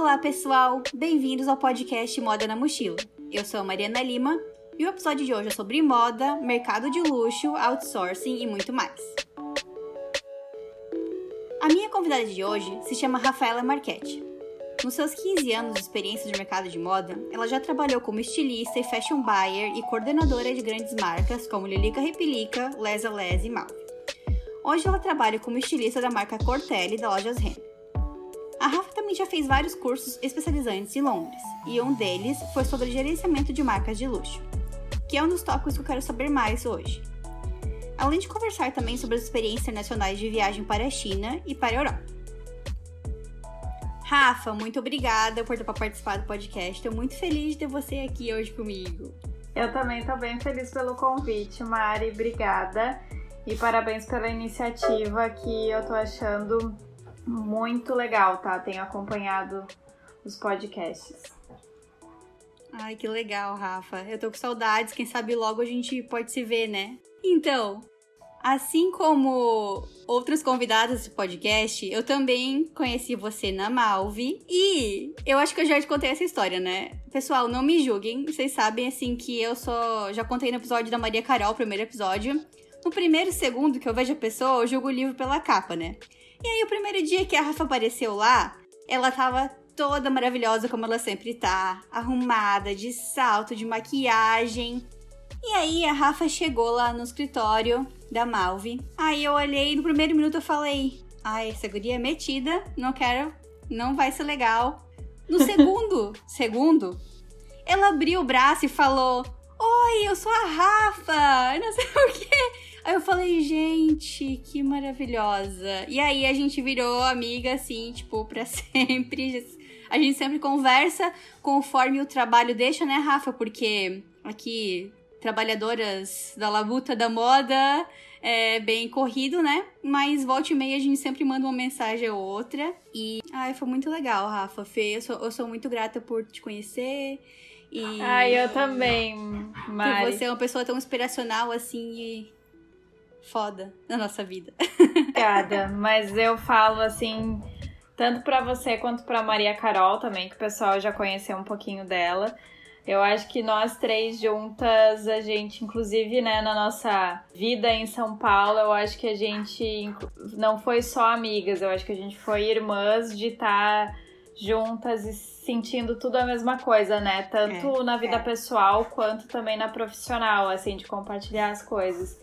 Olá, pessoal! Bem-vindos ao podcast Moda na Mochila. Eu sou a Mariana Lima e o episódio de hoje é sobre moda, mercado de luxo, outsourcing e muito mais. A minha convidada de hoje se chama Rafaela Marchetti. Nos seus 15 anos de experiência de mercado de moda, ela já trabalhou como estilista e fashion buyer e coordenadora de grandes marcas como Lilica Repelica, Lesa Les e Malve. Hoje ela trabalha como estilista da marca Cortelli da Lojas Renner. A Rafa também já fez vários cursos especializantes em Londres, e um deles foi sobre gerenciamento de marcas de luxo, que é um dos tópicos que eu quero saber mais hoje. Além de conversar também sobre as experiências internacionais de viagem para a China e para a Europa. Rafa, muito obrigada por participar do podcast. Estou muito feliz de ter você aqui hoje comigo. Eu também estou bem feliz pelo convite, Mari. Obrigada. E parabéns pela iniciativa que eu tô achando muito legal, tá? Tenho acompanhado os podcasts. Ai, que legal, Rafa. Eu tô com saudades. Quem sabe logo a gente pode se ver, né? Então, assim como outros convidados desse podcast, eu também conheci você na Malve. E eu acho que eu já te contei essa história, né? Pessoal, não me julguem. Vocês sabem, assim, que eu só já contei no episódio da Maria Carol, primeiro episódio. No primeiro segundo que eu vejo a pessoa, eu julgo o livro pela capa, né? E aí, o primeiro dia que a Rafa apareceu lá, ela tava toda maravilhosa, como ela sempre tá, arrumada, de salto, de maquiagem. E aí, a Rafa chegou lá no escritório da Malve. Aí eu olhei, no primeiro minuto eu falei: ai, essa guria é metida, não quero, não vai ser legal. No segundo, segundo, ela abriu o braço e falou: Oi, eu sou a Rafa, não sei o quê. Aí eu falei, gente, que maravilhosa. E aí a gente virou amiga, assim, tipo, pra sempre. A gente sempre conversa conforme o trabalho deixa, né, Rafa? Porque aqui, trabalhadoras da labuta da moda, é bem corrido, né? Mas volta e meia a gente sempre manda uma mensagem ou outra. E, ai, foi muito legal, Rafa. Fê, eu sou, eu sou muito grata por te conhecer. E... Ai, eu também, Mari. Por você é uma pessoa tão inspiracional, assim, e foda na nossa vida. Obrigada, mas eu falo assim, tanto para você quanto para Maria Carol também, que o pessoal já conheceu um pouquinho dela. Eu acho que nós três juntas, a gente, inclusive, né, na nossa vida em São Paulo, eu acho que a gente não foi só amigas, eu acho que a gente foi irmãs de estar tá juntas e sentindo tudo a mesma coisa, né? Tanto é, na vida é. pessoal quanto também na profissional, assim, de compartilhar as coisas.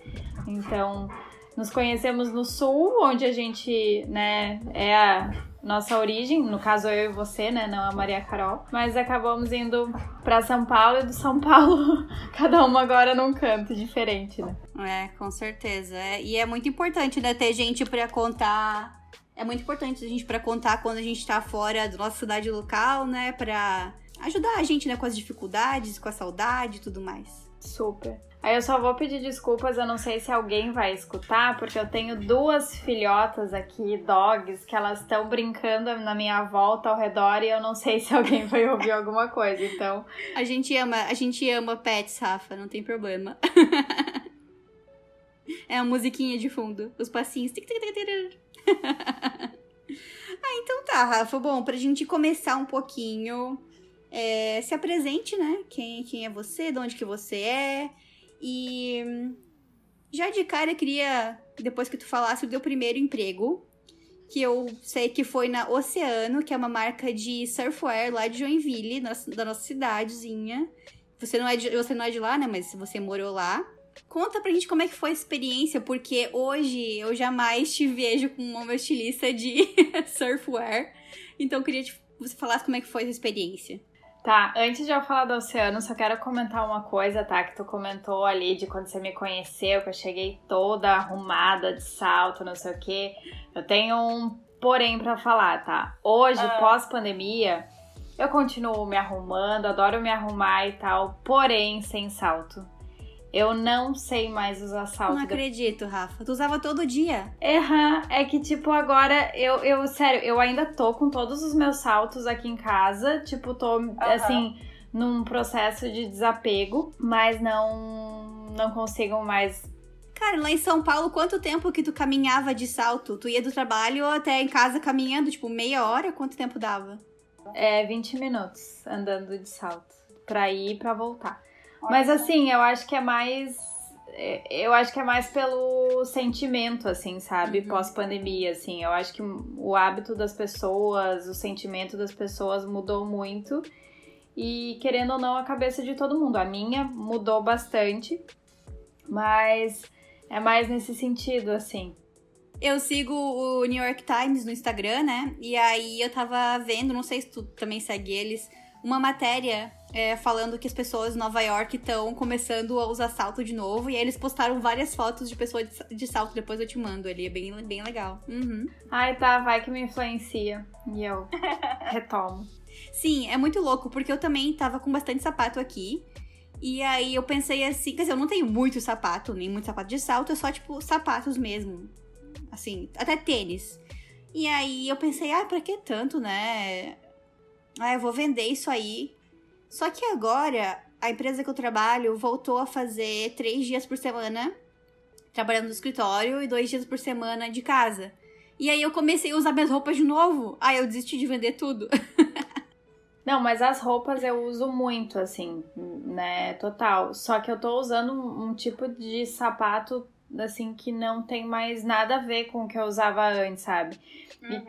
Então, nos conhecemos no sul, onde a gente, né, é a nossa origem, no caso eu e você, né, não a Maria Carol, mas acabamos indo para São Paulo e do São Paulo, cada uma agora num canto diferente, né? É, com certeza. É, e é muito importante, né, ter gente para contar. É muito importante a gente para contar quando a gente tá fora da nossa cidade local, né, para ajudar a gente, né, com as dificuldades, com a saudade e tudo mais. Super. Aí eu só vou pedir desculpas, eu não sei se alguém vai escutar, porque eu tenho duas filhotas aqui, dogs, que elas estão brincando na minha volta ao redor e eu não sei se alguém vai ouvir alguma coisa, então. A gente ama, a gente ama pets, Rafa, não tem problema. é a musiquinha de fundo, os passinhos. ah, então tá, Rafa. Bom, pra gente começar um pouquinho, é, se apresente, né? Quem, quem é você, de onde que você é. E já de cara queria, depois que tu falasse do teu primeiro emprego, que eu sei que foi na Oceano, que é uma marca de surfwear lá de Joinville, da nossa cidadezinha. Você não, é de, você não é de lá, né? Mas você morou lá. Conta pra gente como é que foi a experiência, porque hoje eu jamais te vejo como uma estilista de surfwear. Então eu queria que você falasse como é que foi essa experiência. Tá, antes de eu falar do oceano, só quero comentar uma coisa, tá? Que tu comentou ali de quando você me conheceu, que eu cheguei toda arrumada, de salto, não sei o quê. Eu tenho um porém para falar, tá? Hoje, ah. pós-pandemia, eu continuo me arrumando, adoro me arrumar e tal, porém sem salto. Eu não sei mais usar salto. Não acredito, Rafa. Tu usava todo dia. Uhum. É que, tipo, agora eu, eu, sério, eu ainda tô com todos os meus saltos aqui em casa. Tipo, tô, uhum. assim, num processo de desapego, mas não, não consigo mais. Cara, lá em São Paulo, quanto tempo que tu caminhava de salto? Tu ia do trabalho até em casa caminhando, tipo, meia hora? Quanto tempo dava? É 20 minutos andando de salto. Pra ir e pra voltar. Mas assim, eu acho que é mais. é, Eu acho que é mais pelo sentimento, assim, sabe? Uhum. Pós-pandemia, assim. Eu acho que o hábito das pessoas, o sentimento das pessoas mudou muito. E querendo ou não, a cabeça de todo mundo. A minha mudou bastante. Mas é mais nesse sentido, assim. Eu sigo o New York Times no Instagram, né? E aí eu tava vendo, não sei se tu também segue eles, uma matéria é, falando que as pessoas em Nova York estão começando a usar salto de novo. E aí eles postaram várias fotos de pessoas de, de salto, depois eu te mando. Ele é bem, bem legal. Uhum. Ai, tá, vai que me influencia. E eu retomo. Sim, é muito louco, porque eu também tava com bastante sapato aqui. E aí eu pensei assim, quer dizer, eu não tenho muito sapato, nem muito sapato de salto, é só tipo sapatos mesmo. Assim, até tênis. E aí eu pensei, ah, pra que tanto, né? Ah, eu vou vender isso aí. Só que agora a empresa que eu trabalho voltou a fazer três dias por semana trabalhando no escritório e dois dias por semana de casa. E aí eu comecei a usar minhas roupas de novo. Aí eu desisti de vender tudo. Não, mas as roupas eu uso muito, assim, né? Total. Só que eu tô usando um, um tipo de sapato, assim, que não tem mais nada a ver com o que eu usava antes, sabe?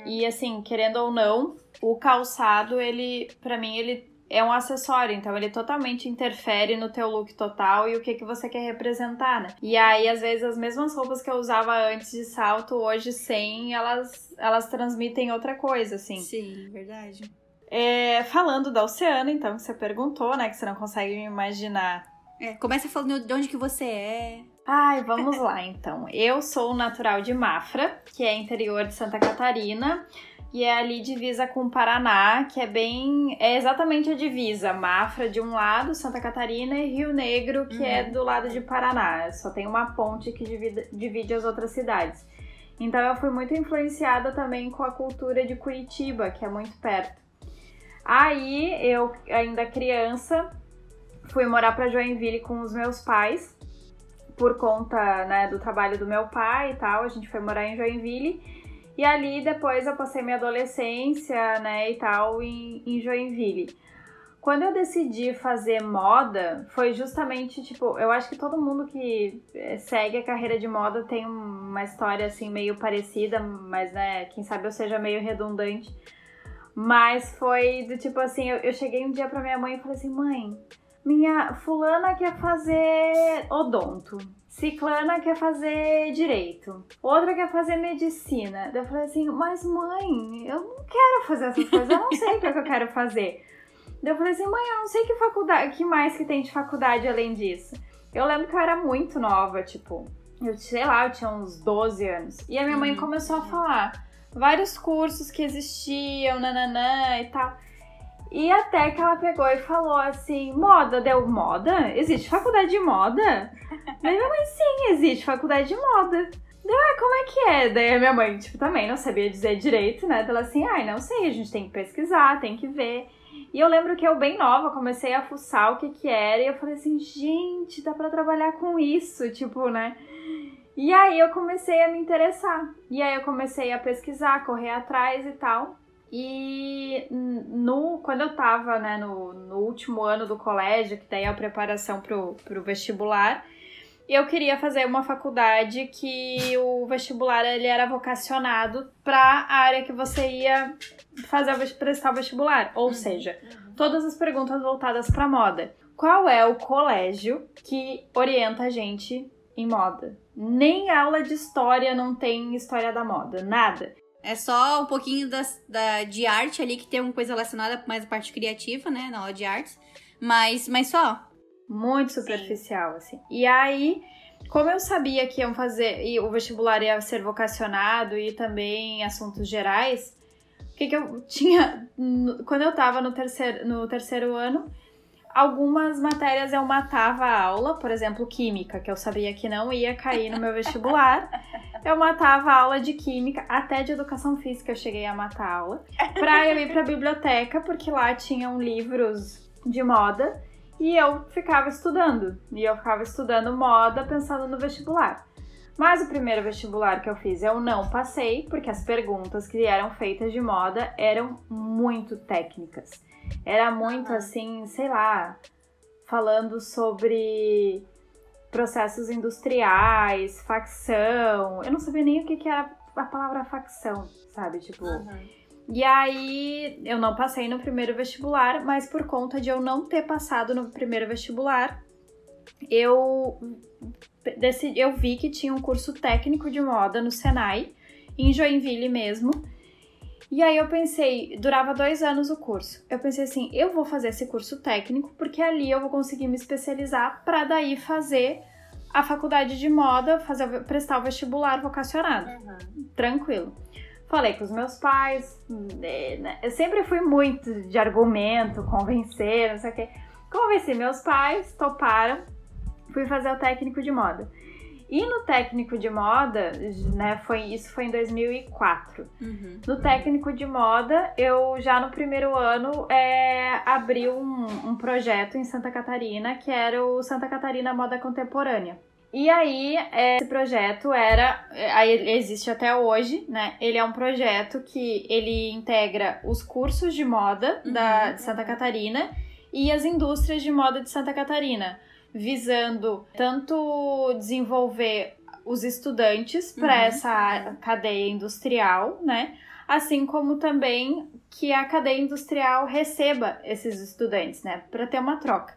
E, e, assim, querendo ou não, o calçado, ele, pra mim, ele é um acessório, então ele totalmente interfere no teu look total e o que, que você quer representar, né? E aí, às vezes, as mesmas roupas que eu usava antes de salto, hoje sem, elas, elas transmitem outra coisa, assim. Sim, verdade. É, falando da Oceana, então, que você perguntou, né? Que você não consegue me imaginar. É, começa falando de onde que você é. Ai, vamos lá, então. Eu sou natural de Mafra, que é interior de Santa Catarina. E é ali divisa com o Paraná, que é bem. É exatamente a divisa. Mafra de um lado, Santa Catarina, e Rio Negro, que é do lado de Paraná. Só tem uma ponte que divide, divide as outras cidades. Então eu fui muito influenciada também com a cultura de Curitiba, que é muito perto. Aí eu, ainda criança, fui morar para Joinville com os meus pais, por conta né, do trabalho do meu pai e tal. A gente foi morar em Joinville. E ali depois eu passei minha adolescência, né, e tal, em, em Joinville. Quando eu decidi fazer moda, foi justamente, tipo, eu acho que todo mundo que eh, segue a carreira de moda tem uma história, assim, meio parecida, mas, né, quem sabe eu seja meio redundante. Mas foi do tipo assim, eu, eu cheguei um dia pra minha mãe e falei assim, mãe, minha fulana quer fazer odonto. Ciclana quer fazer direito. Outra quer fazer medicina. Daí eu falei assim, mas mãe, eu não quero fazer essas coisas, eu não sei o que, é que eu quero fazer. Daí eu falei assim, mãe, eu não sei que faculdade, que mais que tem de faculdade além disso. Eu lembro que eu era muito nova, tipo, eu sei lá, eu tinha uns 12 anos. E a minha mãe começou a falar vários cursos que existiam, nananã e tal. E até que ela pegou e falou assim: moda, deu moda? Existe faculdade de moda? Daí minha mãe, sim, existe faculdade de moda. Deu, ah, como é que é? Daí a minha mãe, tipo, também não sabia dizer direito, né? Ela assim, ai, não sei, a gente tem que pesquisar, tem que ver. E eu lembro que eu, bem nova, comecei a fuçar o que que era e eu falei assim, gente, dá pra trabalhar com isso, tipo, né? E aí eu comecei a me interessar. E aí eu comecei a pesquisar, correr atrás e tal. E no, quando eu tava né, no, no último ano do colégio, que daí é a preparação pro, pro vestibular, eu queria fazer uma faculdade que o vestibular ele era vocacionado para a área que você ia fazer o prestar o vestibular, ou seja, todas as perguntas voltadas para moda. Qual é o colégio que orienta a gente em moda? Nem aula de história não tem história da moda, nada. É só um pouquinho das, da, de arte ali, que tem uma coisa relacionada mais à parte criativa, né? Na aula de artes. Mas, mas só. Muito superficial, assim. E aí, como eu sabia que iam fazer, e o vestibular ia ser vocacionado e também assuntos gerais, o que, que eu tinha. Quando eu tava no terceiro, no terceiro ano, algumas matérias eu matava a aula, por exemplo, química, que eu sabia que não ia cair no meu vestibular. Eu matava a aula de química, até de educação física eu cheguei a matar a aula, pra eu ir pra biblioteca, porque lá tinham livros de moda e eu ficava estudando. E eu ficava estudando moda pensando no vestibular. Mas o primeiro vestibular que eu fiz eu não passei, porque as perguntas que eram feitas de moda eram muito técnicas. Era muito assim, sei lá, falando sobre processos industriais, facção. Eu não sabia nem o que, que era a palavra facção, sabe? Tipo. Uhum. E aí eu não passei no primeiro vestibular, mas por conta de eu não ter passado no primeiro vestibular, eu decidi, eu vi que tinha um curso técnico de moda no Senai, em Joinville mesmo. E aí eu pensei, durava dois anos o curso. Eu pensei assim, eu vou fazer esse curso técnico porque ali eu vou conseguir me especializar para daí fazer a faculdade de moda, fazer prestar o vestibular vocacionado. Uhum. Tranquilo. Falei com os meus pais, né, né, eu sempre fui muito de argumento, convencer, não sei o quê. Convenci meus pais, toparam, fui fazer o técnico de moda. E no técnico de moda, né, foi, isso foi em 2004. Uhum. No técnico de moda, eu já no primeiro ano é, abri um, um projeto em Santa Catarina, que era o Santa Catarina Moda Contemporânea. E aí, é, esse projeto era, aí existe até hoje, né? Ele é um projeto que ele integra os cursos de moda uhum. da, de Santa Catarina e as indústrias de moda de Santa Catarina visando tanto desenvolver os estudantes para uhum. essa cadeia industrial, né? Assim como também que a cadeia industrial receba esses estudantes, né? Para ter uma troca.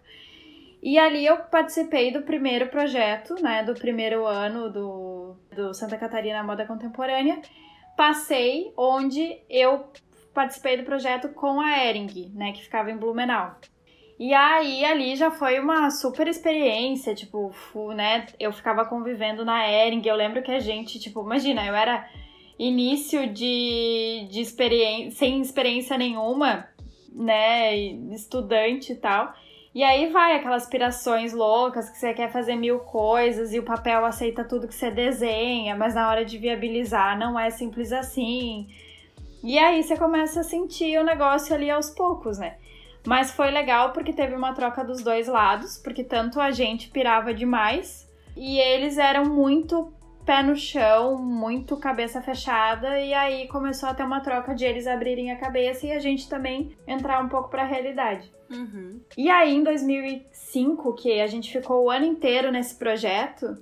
E ali eu participei do primeiro projeto, né? Do primeiro ano do, do Santa Catarina Moda Contemporânea. Passei onde eu participei do projeto com a Ering, né? Que ficava em Blumenau. E aí ali já foi uma super experiência, tipo, né? Eu ficava convivendo na Ering, eu lembro que a gente, tipo, imagina, eu era início de, de experiência, sem experiência nenhuma, né? Estudante e tal. E aí vai aquelas aspirações loucas que você quer fazer mil coisas e o papel aceita tudo que você desenha, mas na hora de viabilizar não é simples assim. E aí você começa a sentir o negócio ali aos poucos, né? Mas foi legal porque teve uma troca dos dois lados, porque tanto a gente pirava demais e eles eram muito pé no chão, muito cabeça fechada, e aí começou a ter uma troca de eles abrirem a cabeça e a gente também entrar um pouco para a realidade. Uhum. E aí em 2005, que a gente ficou o ano inteiro nesse projeto,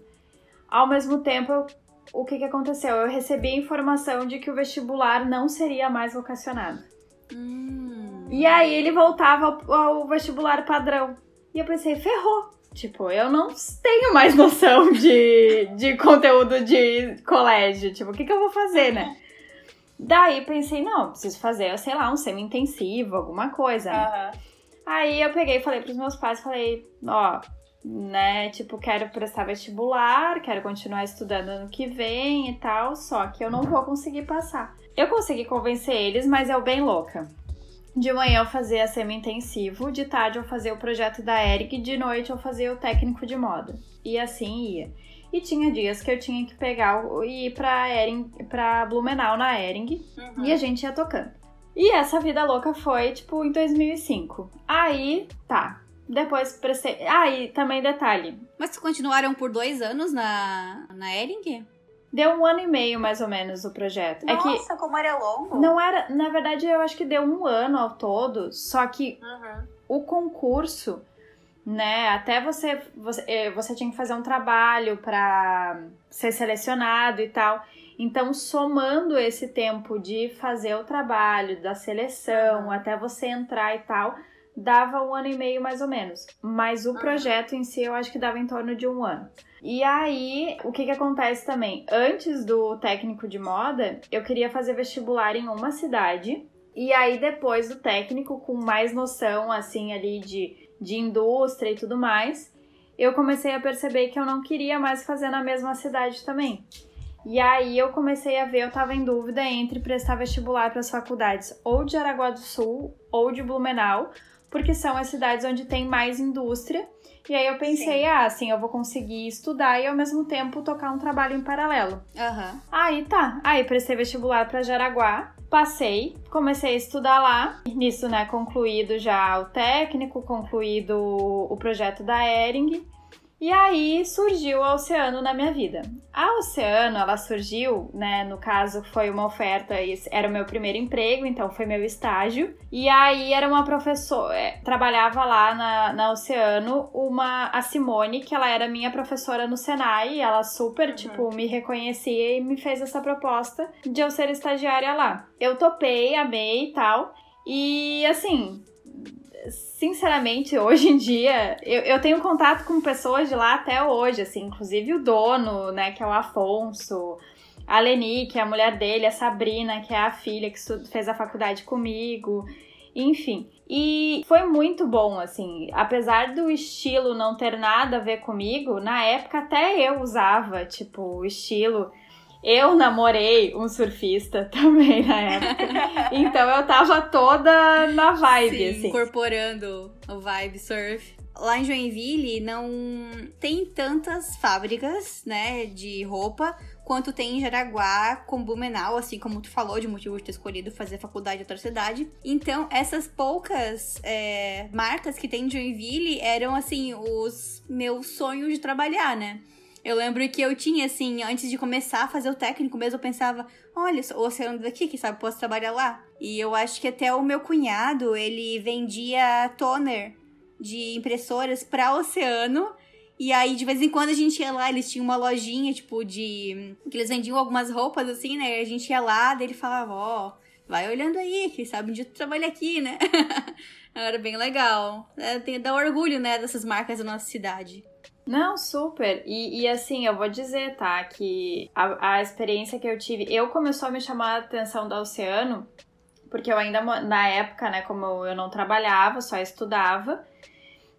ao mesmo tempo o que, que aconteceu? Eu recebi a informação de que o vestibular não seria mais vocacionado. Hum. E aí ele voltava ao, ao vestibular padrão. E eu pensei, ferrou. Tipo, eu não tenho mais noção de, de conteúdo de colégio. Tipo, o que, que eu vou fazer, né? Daí pensei, não, preciso fazer, sei lá, um semi-intensivo, alguma coisa. Uhum. Aí eu peguei e falei pros meus pais, falei, ó, né, tipo, quero prestar vestibular, quero continuar estudando ano que vem e tal, só que eu não vou conseguir passar. Eu consegui convencer eles, mas eu bem louca. De manhã eu fazia semi-intensivo, de tarde eu fazia o projeto da Eric, de noite eu fazia o técnico de moda. E assim ia. E tinha dias que eu tinha que pegar e ir pra, Ering, pra Blumenau na Ering uhum. e a gente ia tocando. E essa vida louca foi, tipo, em 2005. Aí, tá. Depois prestei. Ah, e também detalhe. Mas continuaram por dois anos na, na Ering? Deu um ano e meio, mais ou menos, o projeto. Nossa, é que como era longo. Não era. Na verdade, eu acho que deu um ano ao todo. Só que uhum. o concurso, né? Até você, você. Eh, você tinha que fazer um trabalho para ser selecionado e tal. Então, somando esse tempo de fazer o trabalho, da seleção, uhum. até você entrar e tal, dava um ano e meio mais ou menos. Mas o uhum. projeto em si eu acho que dava em torno de um ano. E aí, o que que acontece também? Antes do técnico de moda, eu queria fazer vestibular em uma cidade. E aí, depois do técnico, com mais noção, assim, ali de, de indústria e tudo mais, eu comecei a perceber que eu não queria mais fazer na mesma cidade também. E aí eu comecei a ver, eu tava em dúvida entre prestar vestibular para as faculdades ou de Araguá do Sul ou de Blumenau, porque são as cidades onde tem mais indústria e aí eu pensei, Sim. ah, assim, eu vou conseguir estudar e ao mesmo tempo tocar um trabalho em paralelo. Uhum. Aí tá. Aí prestei vestibular para Jaraguá. Passei, comecei a estudar lá. Nisso, né, concluído já o técnico, concluído o projeto da Ering. E aí surgiu a Oceano na minha vida. A Oceano, ela surgiu, né, no caso foi uma oferta, era o meu primeiro emprego, então foi meu estágio. E aí era uma professora, é, trabalhava lá na, na Oceano, uma, a Simone, que ela era minha professora no Senai, ela super, uhum. tipo, me reconhecia e me fez essa proposta de eu ser estagiária lá. Eu topei, amei e tal. E assim, sinceramente, hoje em dia, eu, eu tenho contato com pessoas de lá até hoje, assim, inclusive o dono, né, que é o Afonso, a Leni, que é a mulher dele, a Sabrina, que é a filha que fez a faculdade comigo, enfim. E foi muito bom, assim, apesar do estilo não ter nada a ver comigo, na época até eu usava, tipo, o estilo eu namorei um surfista também na época. então eu tava toda na vibe, Sim, assim. Incorporando o vibe surf. Lá em Joinville não tem tantas fábricas, né, de roupa quanto tem em Jaraguá, com Blumenau, assim como tu falou, de motivo de ter escolhido fazer faculdade em outra cidade. Então, essas poucas é, marcas que tem em Joinville eram, assim, os meus sonhos de trabalhar, né? Eu lembro que eu tinha, assim, antes de começar a fazer o técnico mesmo, eu pensava, olha, o oceano daqui, que sabe, posso trabalhar lá. E eu acho que até o meu cunhado, ele vendia toner de impressoras para oceano. E aí, de vez em quando, a gente ia lá, eles tinham uma lojinha, tipo, de. que eles vendiam algumas roupas, assim, né? E a gente ia lá, daí ele falava, ó, oh, vai olhando aí, que sabe um dia tu trabalha aqui, né? Era bem legal. É, tem, dá orgulho, né, dessas marcas da nossa cidade. Não, super. E, e, assim, eu vou dizer, tá, que a, a experiência que eu tive, eu começou a me chamar a atenção da Oceano, porque eu ainda, na época, né, como eu não trabalhava, só estudava,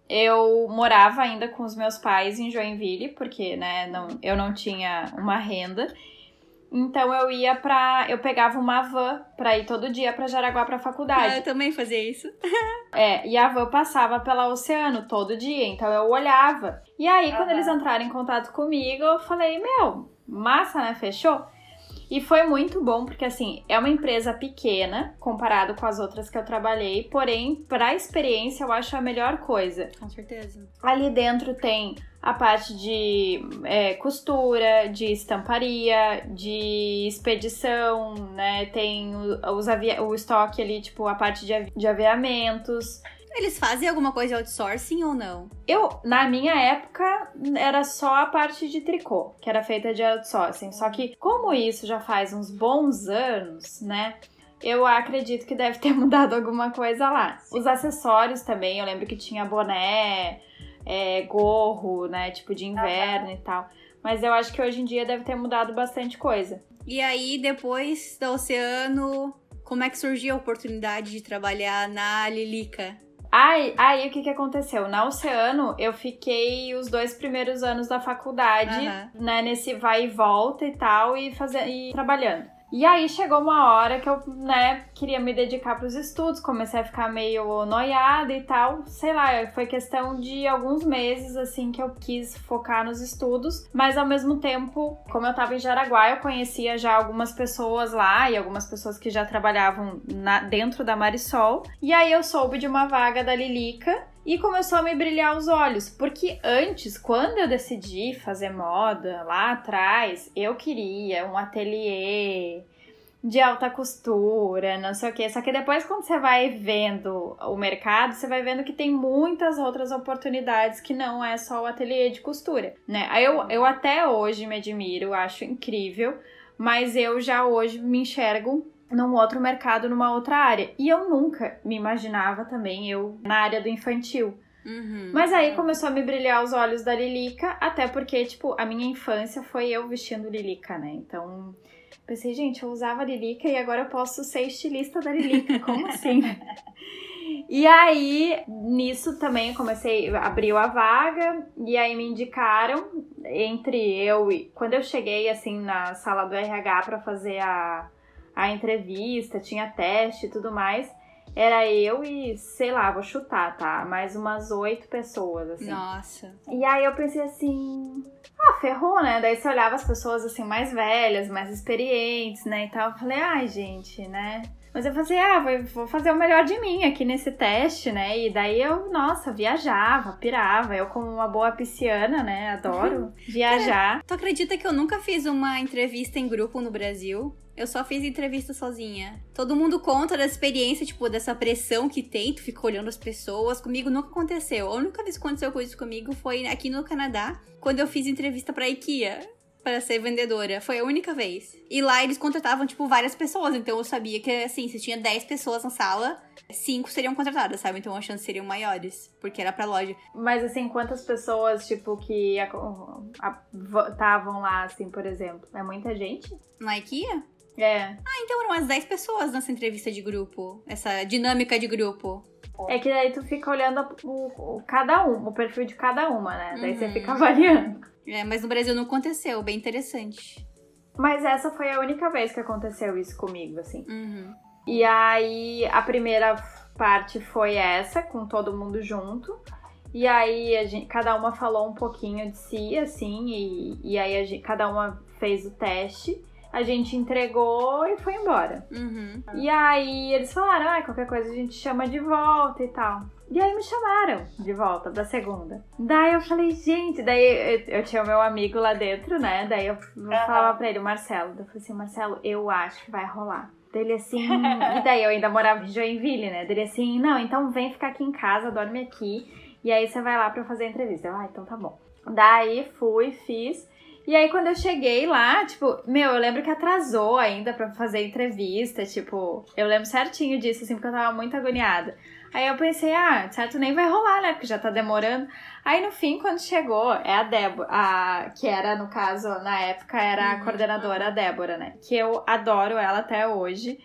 eu morava ainda com os meus pais em Joinville, porque, né, não, eu não tinha uma renda. Então eu ia pra. Eu pegava uma van pra ir todo dia pra Jaraguá pra faculdade. Ah, eu também fazia isso. é, e a van passava pela oceano todo dia, então eu olhava. E aí, quando eles entraram em contato comigo, eu falei, meu, massa, né? Fechou? E foi muito bom, porque assim, é uma empresa pequena comparado com as outras que eu trabalhei, porém, para a experiência, eu acho a melhor coisa. Com certeza. Ali dentro tem a parte de é, costura, de estamparia, de expedição, né? Tem os o estoque ali, tipo, a parte de, de aviamentos. Eles fazem alguma coisa de outsourcing ou não? Eu, na minha época, era só a parte de tricô, que era feita de outsourcing. Só que, como isso já faz uns bons anos, né? Eu acredito que deve ter mudado alguma coisa lá. Os acessórios também, eu lembro que tinha boné, é, gorro, né? Tipo de inverno e tal. Mas eu acho que hoje em dia deve ter mudado bastante coisa. E aí, depois do Oceano, como é que surgiu a oportunidade de trabalhar na Lilica? Aí, aí o que, que aconteceu? Na Oceano, eu fiquei os dois primeiros anos da faculdade, uhum. né, nesse vai e volta e tal, e, fazer, e trabalhando. E aí chegou uma hora que eu, né, queria me dedicar para os estudos, comecei a ficar meio noiada e tal. Sei lá, foi questão de alguns meses assim que eu quis focar nos estudos, mas ao mesmo tempo, como eu tava em Jaraguá, eu conhecia já algumas pessoas lá e algumas pessoas que já trabalhavam na, dentro da Marisol. E aí eu soube de uma vaga da Lilica e começou a me brilhar os olhos, porque antes, quando eu decidi fazer moda lá atrás, eu queria um ateliê de alta costura, não sei o que. Só que depois, quando você vai vendo o mercado, você vai vendo que tem muitas outras oportunidades que não é só o ateliê de costura, né? Eu, eu até hoje me admiro, acho incrível, mas eu já hoje me enxergo num outro mercado, numa outra área. E eu nunca me imaginava também eu na área do infantil. Uhum. Mas aí começou a me brilhar os olhos da Lilica, até porque, tipo, a minha infância foi eu vestindo Lilica, né? Então, pensei, gente, eu usava Lilica e agora eu posso ser estilista da Lilica. Como assim? E aí, nisso também eu comecei, abriu a vaga, e aí me indicaram entre eu e. Quando eu cheguei assim na sala do RH para fazer a, a entrevista, tinha teste e tudo mais. Era eu e, sei lá, vou chutar, tá? Mais umas oito pessoas, assim. Nossa. E aí eu pensei assim, ah, ferrou, né? Daí você olhava as pessoas assim mais velhas, mais experientes, né? E tal. Eu falei, ai, gente, né? Mas eu falei, ah, vou fazer o melhor de mim aqui nesse teste, né? E daí eu, nossa, viajava, pirava. Eu, como uma boa pisciana, né? Adoro viajar. Cara, tu acredita que eu nunca fiz uma entrevista em grupo no Brasil? Eu só fiz entrevista sozinha. Todo mundo conta da experiência, tipo, dessa pressão que tem, tu fica olhando as pessoas. Comigo nunca aconteceu. A única vez que aconteceu coisa comigo foi aqui no Canadá, quando eu fiz entrevista pra IKEA para ser vendedora. Foi a única vez. E lá eles contratavam, tipo, várias pessoas. Então eu sabia que, assim, se tinha 10 pessoas na sala, 5 seriam contratadas, sabe? Então as chances seriam maiores, porque era pra loja. Mas, assim, quantas pessoas, tipo, que estavam lá, assim, por exemplo? É muita gente? Na IKEA? É. Ah, então eram umas 10 pessoas nessa entrevista de grupo. Essa dinâmica de grupo. É que daí tu fica olhando o, o cada um, o perfil de cada uma, né? Daí uhum. você fica avaliando. É, mas no Brasil não aconteceu, bem interessante. Mas essa foi a única vez que aconteceu isso comigo, assim. Uhum. E aí a primeira parte foi essa, com todo mundo junto. E aí gente, cada uma falou um pouquinho de si, assim, e, e aí gente, cada uma fez o teste. A gente entregou e foi embora. Uhum. E aí eles falaram, ah, qualquer coisa a gente chama de volta e tal. E aí me chamaram de volta pra segunda. Daí eu falei, gente, daí eu, eu tinha o meu amigo lá dentro, né? Daí eu uhum. falava pra ele, o Marcelo. Eu falei assim, Marcelo, eu acho que vai rolar. Dele assim, e daí eu ainda morava em Joinville, né? Dele assim, não, então vem ficar aqui em casa, dorme aqui. E aí você vai lá pra fazer a entrevista. Eu, ah, então tá bom. Daí fui, fiz. E aí, quando eu cheguei lá, tipo, meu, eu lembro que atrasou ainda pra fazer entrevista. Tipo, eu lembro certinho disso, assim, porque eu tava muito agoniada. Aí eu pensei, ah, certo, nem vai rolar, né? Porque já tá demorando. Aí no fim, quando chegou, é a Débora, a, que era, no caso, na época, era a uhum. coordenadora, a Débora, né? Que eu adoro ela até hoje.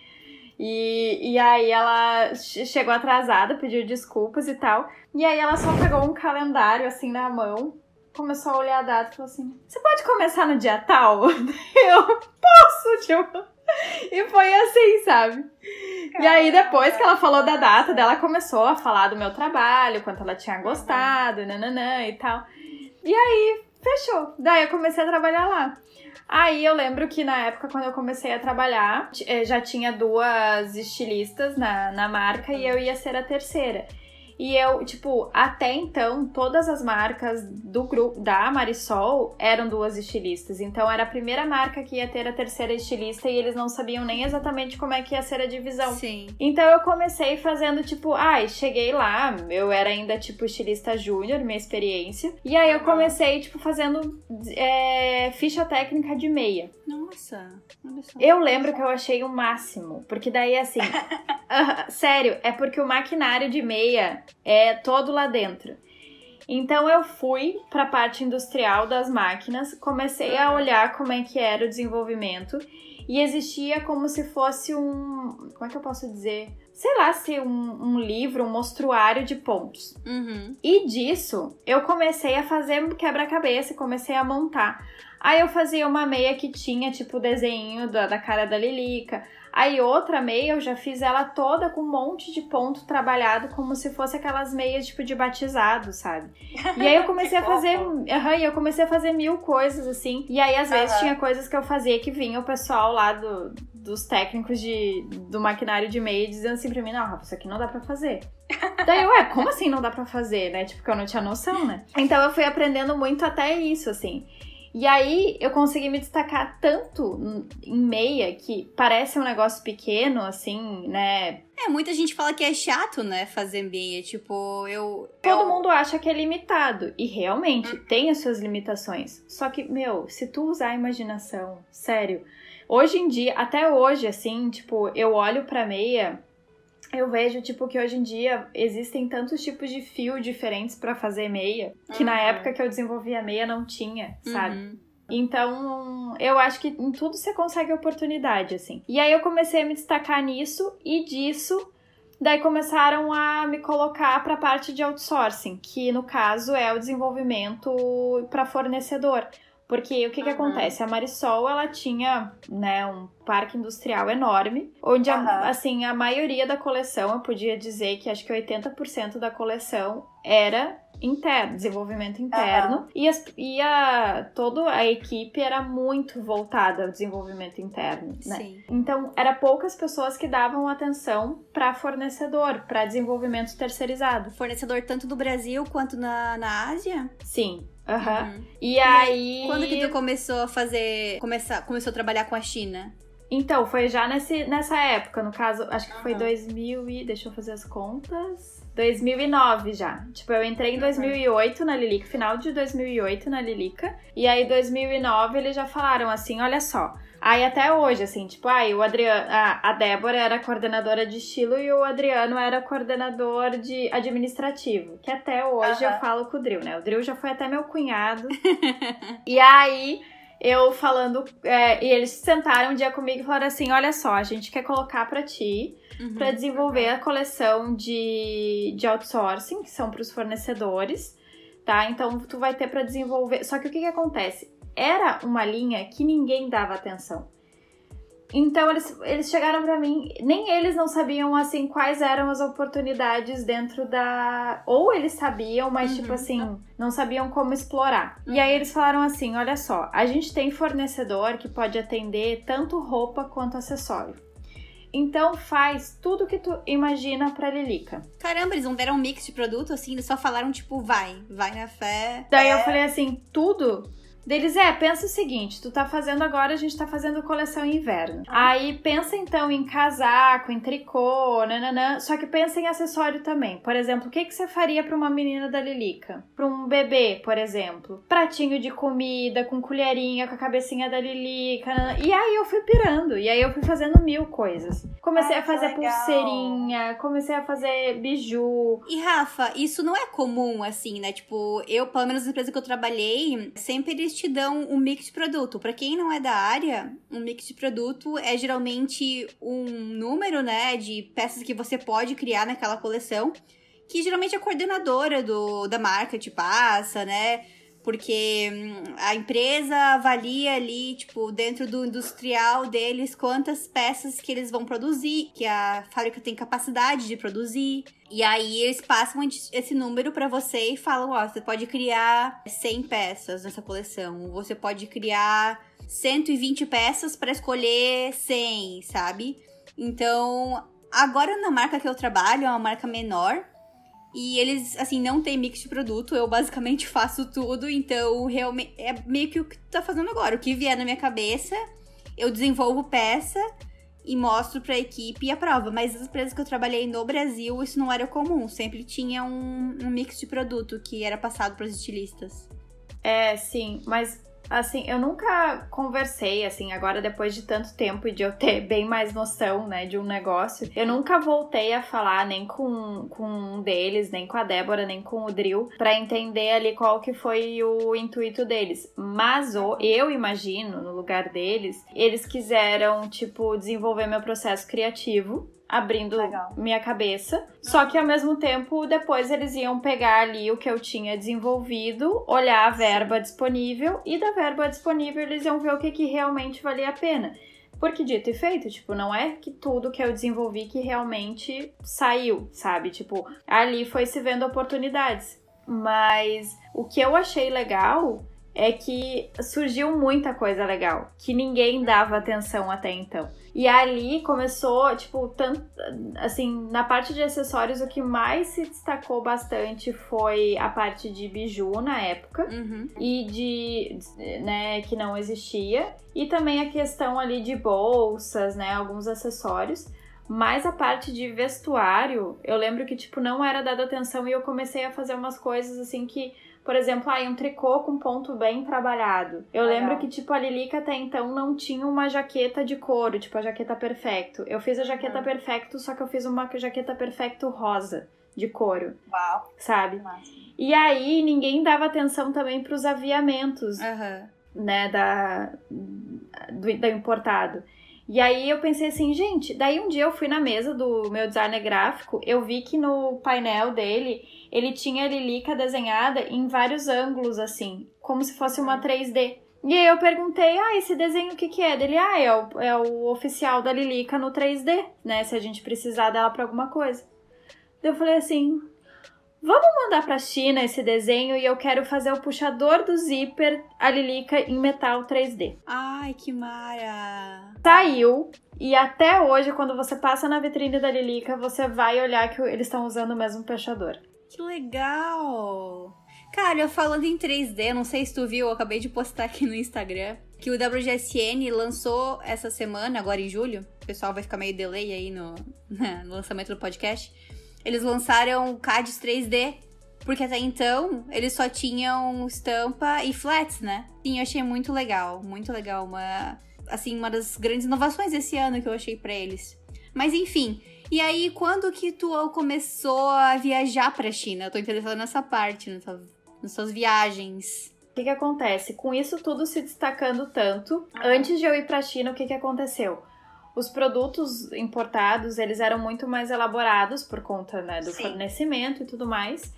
E, e aí ela chegou atrasada, pediu desculpas e tal. E aí ela só pegou um calendário assim na mão, começou a olhar a data e falou assim: Você pode começar no dia tal? Eu posso, tipo. E foi assim, sabe? E aí, depois que ela falou da data dela, começou a falar do meu trabalho, quanto ela tinha gostado, nananã e tal. E aí, fechou. Daí eu comecei a trabalhar lá. Aí eu lembro que na época, quando eu comecei a trabalhar, eh, já tinha duas estilistas na, na marca e eu ia ser a terceira. E eu, tipo, até então, todas as marcas do grupo da Marisol eram duas estilistas. Então era a primeira marca que ia ter a terceira estilista e eles não sabiam nem exatamente como é que ia ser a divisão. Sim. Então eu comecei fazendo, tipo, ai, cheguei lá, eu era ainda, tipo, estilista júnior, minha experiência. E aí eu comecei, tipo, fazendo é, ficha técnica de meia. Nossa, Eu lembro que eu achei o máximo. Porque daí, assim. uh, sério, é porque o maquinário de meia é todo lá dentro. Então eu fui para a parte industrial das máquinas, comecei a olhar como é que era o desenvolvimento e existia como se fosse um, como é que eu posso dizer? Sei lá, se um, um livro, um mostruário de pontos. Uhum. E disso eu comecei a fazer quebra-cabeça, comecei a montar. Aí eu fazia uma meia que tinha tipo o desenho da, da cara da Lilica. Aí outra meia eu já fiz ela toda com um monte de ponto trabalhado como se fosse aquelas meias tipo de batizado, sabe? E aí eu comecei a fazer, uhum, eu comecei a fazer mil coisas assim. E aí às vezes uhum. tinha coisas que eu fazia que vinha o pessoal lá do, dos técnicos de, do maquinário de meia dizendo assim pra mim, não, Rafa, isso aqui não dá pra fazer. Daí, ué, como assim não dá pra fazer, né? Tipo, que eu não tinha noção, né? Então eu fui aprendendo muito até isso, assim. E aí eu consegui me destacar tanto em meia que parece um negócio pequeno, assim, né? É, muita gente fala que é chato, né, fazer meia. Tipo, eu. Todo eu... mundo acha que é limitado. E realmente hum. tem as suas limitações. Só que, meu, se tu usar a imaginação, sério. Hoje em dia, até hoje, assim, tipo, eu olho pra meia eu vejo, tipo, que hoje em dia existem tantos tipos de fio diferentes para fazer meia, que uhum. na época que eu desenvolvia meia não tinha, sabe? Uhum. Então, eu acho que em tudo você consegue oportunidade, assim. E aí eu comecei a me destacar nisso e disso daí começaram a me colocar para a parte de outsourcing, que no caso é o desenvolvimento para fornecedor. Porque o que, que uhum. acontece? A Marisol, ela tinha, né, um parque industrial enorme, onde, uhum. a, assim, a maioria da coleção, eu podia dizer que acho que 80% da coleção era interno, desenvolvimento interno. Uhum. E, as, e a, toda a equipe era muito voltada ao desenvolvimento interno, né? Sim. Então, era poucas pessoas que davam atenção para fornecedor, para desenvolvimento terceirizado. Fornecedor tanto do Brasil quanto na, na Ásia? Sim. Uhum. uhum. E, e aí. Quando que tu começou a fazer. Começar, começou a trabalhar com a China? Então, foi já nesse, nessa época, no caso, acho que foi uhum. 2000 e... Deixa eu fazer as contas. 2009 já. Tipo, eu entrei em 2008 na Lilica, final de 2008 na Lilica. E aí, 2009, eles já falaram assim: olha só. Aí até hoje, assim, tipo, aí o Adriano, a, a Débora era coordenadora de estilo e o Adriano era coordenador de administrativo. Que até hoje uhum. eu falo com o Drill, né? O Drill já foi até meu cunhado. e aí eu falando, é, e eles sentaram um dia comigo e falaram assim: olha só, a gente quer colocar para ti uhum. para desenvolver a coleção de, de outsourcing, que são para os fornecedores, tá? Então tu vai ter para desenvolver. Só que o que, que acontece? Era uma linha que ninguém dava atenção. Então eles, eles chegaram para mim, nem eles não sabiam assim quais eram as oportunidades dentro da. Ou eles sabiam, mas tipo uhum. tipo assim, não sabiam como explorar. Uhum. E aí eles falaram assim: olha só, a gente tem fornecedor que pode atender tanto roupa quanto acessório. Então faz tudo que tu imagina pra Lilica. Caramba, eles não deram um mix de produto assim, eles só falaram tipo, vai, vai na fé. Daí é... eu falei assim, tudo? Deles, é, pensa o seguinte, tu tá fazendo agora, a gente tá fazendo coleção inverno. Aí pensa então em casaco, em tricô, nananã, só que pensa em acessório também. Por exemplo, o que, que você faria pra uma menina da Lilica? Pra um bebê, por exemplo. Pratinho de comida, com colherinha, com a cabecinha da Lilica. Nananã. E aí eu fui pirando, e aí eu fui fazendo mil coisas. Comecei Ai, a fazer pulseirinha, comecei a fazer biju. E Rafa, isso não é comum, assim, né? Tipo, eu, pelo menos na empresa que eu trabalhei, sempre eles te dão um mix de produto. Para quem não é da área, um mix de produto é geralmente um número, né, de peças que você pode criar naquela coleção, que geralmente a coordenadora do, da marca te passa, né? Porque hum, a empresa avalia ali, tipo, dentro do industrial deles, quantas peças que eles vão produzir, que a fábrica tem capacidade de produzir. E aí eles passam esse número para você e falam, ó, oh, você pode criar 100 peças nessa coleção, você pode criar 120 peças para escolher 100, sabe? Então, agora na marca que eu trabalho, é uma marca menor, e eles, assim, não tem mix de produto, eu basicamente faço tudo, então realmente é meio que o que tá fazendo agora. O que vier na minha cabeça, eu desenvolvo peça e mostro pra equipe e aprova. Mas as empresas que eu trabalhei no Brasil, isso não era comum. Sempre tinha um, um mix de produto que era passado para os estilistas. É, sim, mas Assim, eu nunca conversei, assim, agora depois de tanto tempo e de eu ter bem mais noção, né, de um negócio, eu nunca voltei a falar nem com, com um deles, nem com a Débora, nem com o Drill, para entender ali qual que foi o intuito deles. Mas eu imagino, no lugar deles, eles quiseram, tipo, desenvolver meu processo criativo abrindo Legal. minha cabeça. Só que ao mesmo tempo, depois eles iam pegar ali o que eu tinha desenvolvido, olhar a verba disponível e da verba disponível eles iam ver o que, que realmente valia a pena. Porque dito e feito, tipo, não é que tudo que eu desenvolvi que realmente saiu, sabe? Tipo, ali foi se vendo oportunidades. Mas o que eu achei legal é que surgiu muita coisa legal que ninguém dava atenção até então. E ali começou, tipo, tanto assim, na parte de acessórios o que mais se destacou bastante foi a parte de biju na época uhum. e de, né, que não existia, e também a questão ali de bolsas, né, alguns acessórios. Mas a parte de vestuário, eu lembro que, tipo, não era dada atenção e eu comecei a fazer umas coisas assim que por exemplo, aí um tricô com ponto bem trabalhado. Eu Legal. lembro que, tipo, a Lilica até então não tinha uma jaqueta de couro, tipo a jaqueta perfecto. Eu fiz a jaqueta uhum. perfecto, só que eu fiz uma jaqueta perfecto rosa de couro. Uau. Sabe? E aí ninguém dava atenção também para os aviamentos, uhum. né, da, do, da importado. E aí eu pensei assim, gente, daí um dia eu fui na mesa do meu designer gráfico, eu vi que no painel dele ele tinha a Lilica desenhada em vários ângulos, assim, como se fosse uma 3D. E aí eu perguntei, ah, esse desenho o que que é? Dele, ah, é o, é o oficial da Lilica no 3D, né, se a gente precisar dela pra alguma coisa. Daí eu falei assim, Vamos mandar pra China esse desenho e eu quero fazer o puxador do zíper a Lilica em metal 3D. Ai, que mara! Saiu. E até hoje, quando você passa na vitrine da Lilica, você vai olhar que eles estão usando o mesmo puxador. Que legal! Cara, falando em 3D, não sei se tu viu, eu acabei de postar aqui no Instagram, que o WGSN lançou essa semana, agora em julho, o pessoal vai ficar meio delay aí no, no lançamento do podcast, eles lançaram CADs 3D, porque até então eles só tinham estampa e flats, né? Sim, eu achei muito legal, muito legal, uma, assim, uma das grandes inovações desse ano que eu achei para eles. Mas enfim, e aí, quando que tu começou a viajar pra China? Eu tô interessada nessa parte, nessa nas suas viagens. O que, que acontece? Com isso tudo se destacando tanto, antes de eu ir para a China, o que, que aconteceu? Os produtos importados, eles eram muito mais elaborados por conta né, do Sim. fornecimento e tudo mais.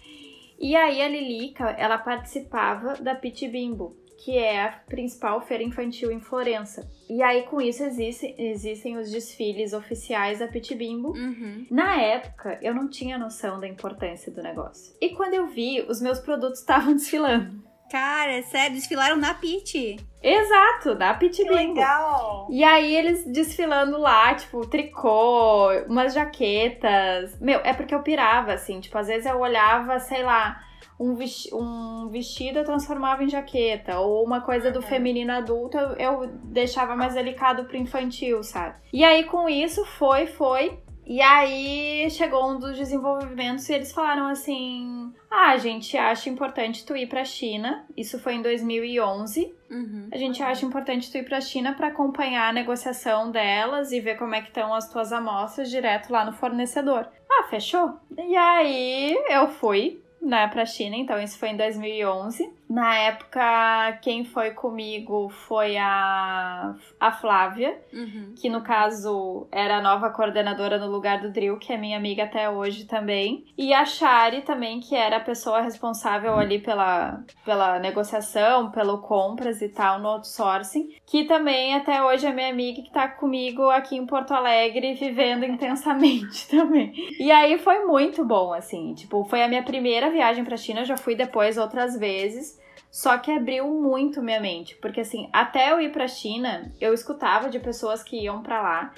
E aí a Lilica, ela participava da Pit Bimbo, que é a principal feira infantil em Florença. E aí, com isso, existem, existem os desfiles oficiais da Pit Bimbo. Uhum. Na época, eu não tinha noção da importância do negócio. E quando eu vi, os meus produtos estavam desfilando. Cara, é sério, desfilaram na Pit. Exato, da Pit Bimbo. legal! E aí eles desfilando lá, tipo, tricô, umas jaquetas. Meu, é porque eu pirava, assim. Tipo, às vezes eu olhava, sei lá, um, um vestido eu transformava em jaqueta, ou uma coisa do feminino adulto eu, eu deixava mais delicado pro infantil, sabe? E aí com isso foi, foi. E aí chegou um dos desenvolvimentos e eles falaram assim: Ah, a gente acha importante tu ir pra China. Isso foi em 2011. Uhum. A gente acha importante tu ir pra China para acompanhar a negociação delas e ver como é que estão as tuas amostras direto lá no fornecedor. Ah, fechou? E aí eu fui né, pra China, então isso foi em 2011. Na época, quem foi comigo foi a, a Flávia, uhum. que no caso era a nova coordenadora no lugar do Drill, que é minha amiga até hoje também. E a Shari também, que era a pessoa responsável ali pela, pela negociação, pelo compras e tal no outsourcing, que também até hoje é minha amiga que tá comigo aqui em Porto Alegre, vivendo intensamente também. E aí foi muito bom, assim, tipo, foi a minha primeira viagem pra China, já fui depois outras vezes. Só que abriu muito minha mente, porque assim, até eu ir pra China, eu escutava de pessoas que iam para lá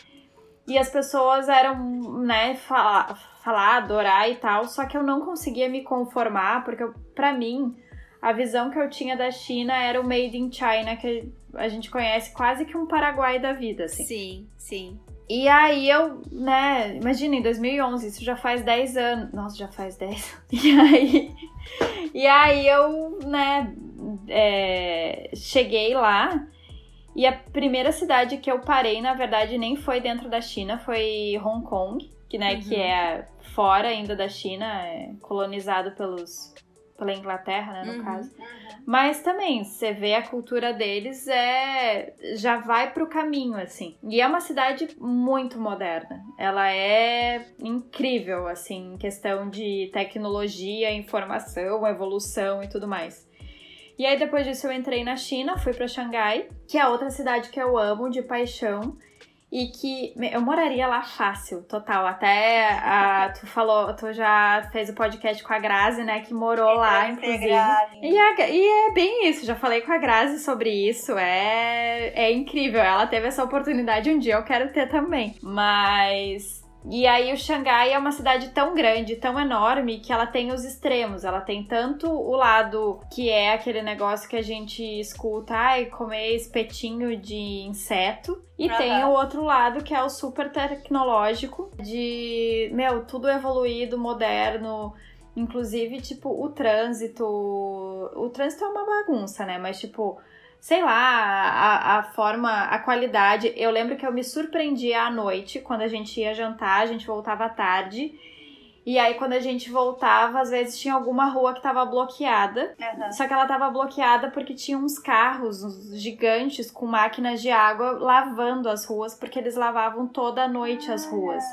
e as pessoas eram, né, falar, falar, adorar e tal, só que eu não conseguia me conformar, porque para mim a visão que eu tinha da China era o made in China que a gente conhece quase que um Paraguai da vida, assim. Sim, sim. E aí eu, né, imagina, em 2011, isso já faz 10 anos. Nossa, já faz 10. E aí, e aí eu, né, é, cheguei lá. E a primeira cidade que eu parei, na verdade, nem foi dentro da China, foi Hong Kong, que, né, uhum. que é fora ainda da China, é colonizado pelos pela Inglaterra, né, no uhum, caso. Uhum. Mas também, você vê a cultura deles é já vai pro caminho assim. E é uma cidade muito moderna. Ela é incrível assim, em questão de tecnologia, informação, evolução e tudo mais. E aí depois disso eu entrei na China, fui para Xangai, que é outra cidade que eu amo de paixão e que eu moraria lá fácil, total. Até a, tu falou, tu já fez o podcast com a Grazi, né, que morou lá, inclusive. E, a, e, é bem isso, já falei com a Grazi sobre isso, é, é incrível. Ela teve essa oportunidade um dia, eu quero ter também. Mas e aí o Xangai é uma cidade tão grande, tão enorme, que ela tem os extremos. Ela tem tanto o lado que é aquele negócio que a gente escuta, ai, comer espetinho de inseto. E uhum. tem o outro lado que é o super tecnológico, de, meu, tudo evoluído, moderno. Inclusive, tipo, o trânsito. O trânsito é uma bagunça, né? Mas, tipo, sei lá, a, a forma, a qualidade. Eu lembro que eu me surpreendia à noite, quando a gente ia jantar, a gente voltava à tarde. E aí, quando a gente voltava, às vezes tinha alguma rua que tava bloqueada. Uhum. Só que ela tava bloqueada porque tinha uns carros uns gigantes com máquinas de água lavando as ruas, porque eles lavavam toda a noite as ruas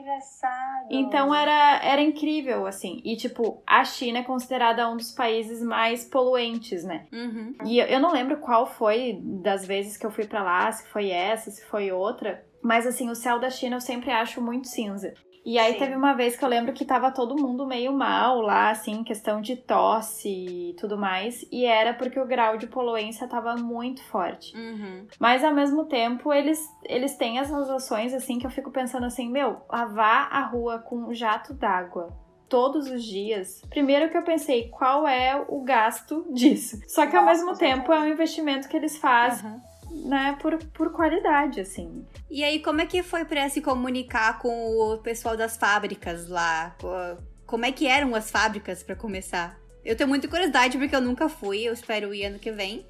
engraçado. Então era, era incrível, assim. E, tipo, a China é considerada um dos países mais poluentes, né? Uhum. E eu, eu não lembro qual foi das vezes que eu fui para lá, se foi essa, se foi outra. Mas, assim, o céu da China eu sempre acho muito cinza. E aí Sim. teve uma vez que eu lembro que tava todo mundo meio mal lá, assim, questão de tosse e tudo mais. E era porque o grau de poluência tava muito forte. Uhum. Mas ao mesmo tempo, eles, eles têm essas ações assim que eu fico pensando assim, meu, lavar a rua com um jato d'água todos os dias. Primeiro que eu pensei, qual é o gasto disso? Só que ao Nossa, mesmo tempo é um investimento que eles fazem, Aham. Né, por, por qualidade, assim. E aí, como é que foi pra se comunicar com o pessoal das fábricas lá? Co- Como é que eram as fábricas pra começar? Eu tenho muita curiosidade porque eu nunca fui, eu espero ir ano que vem.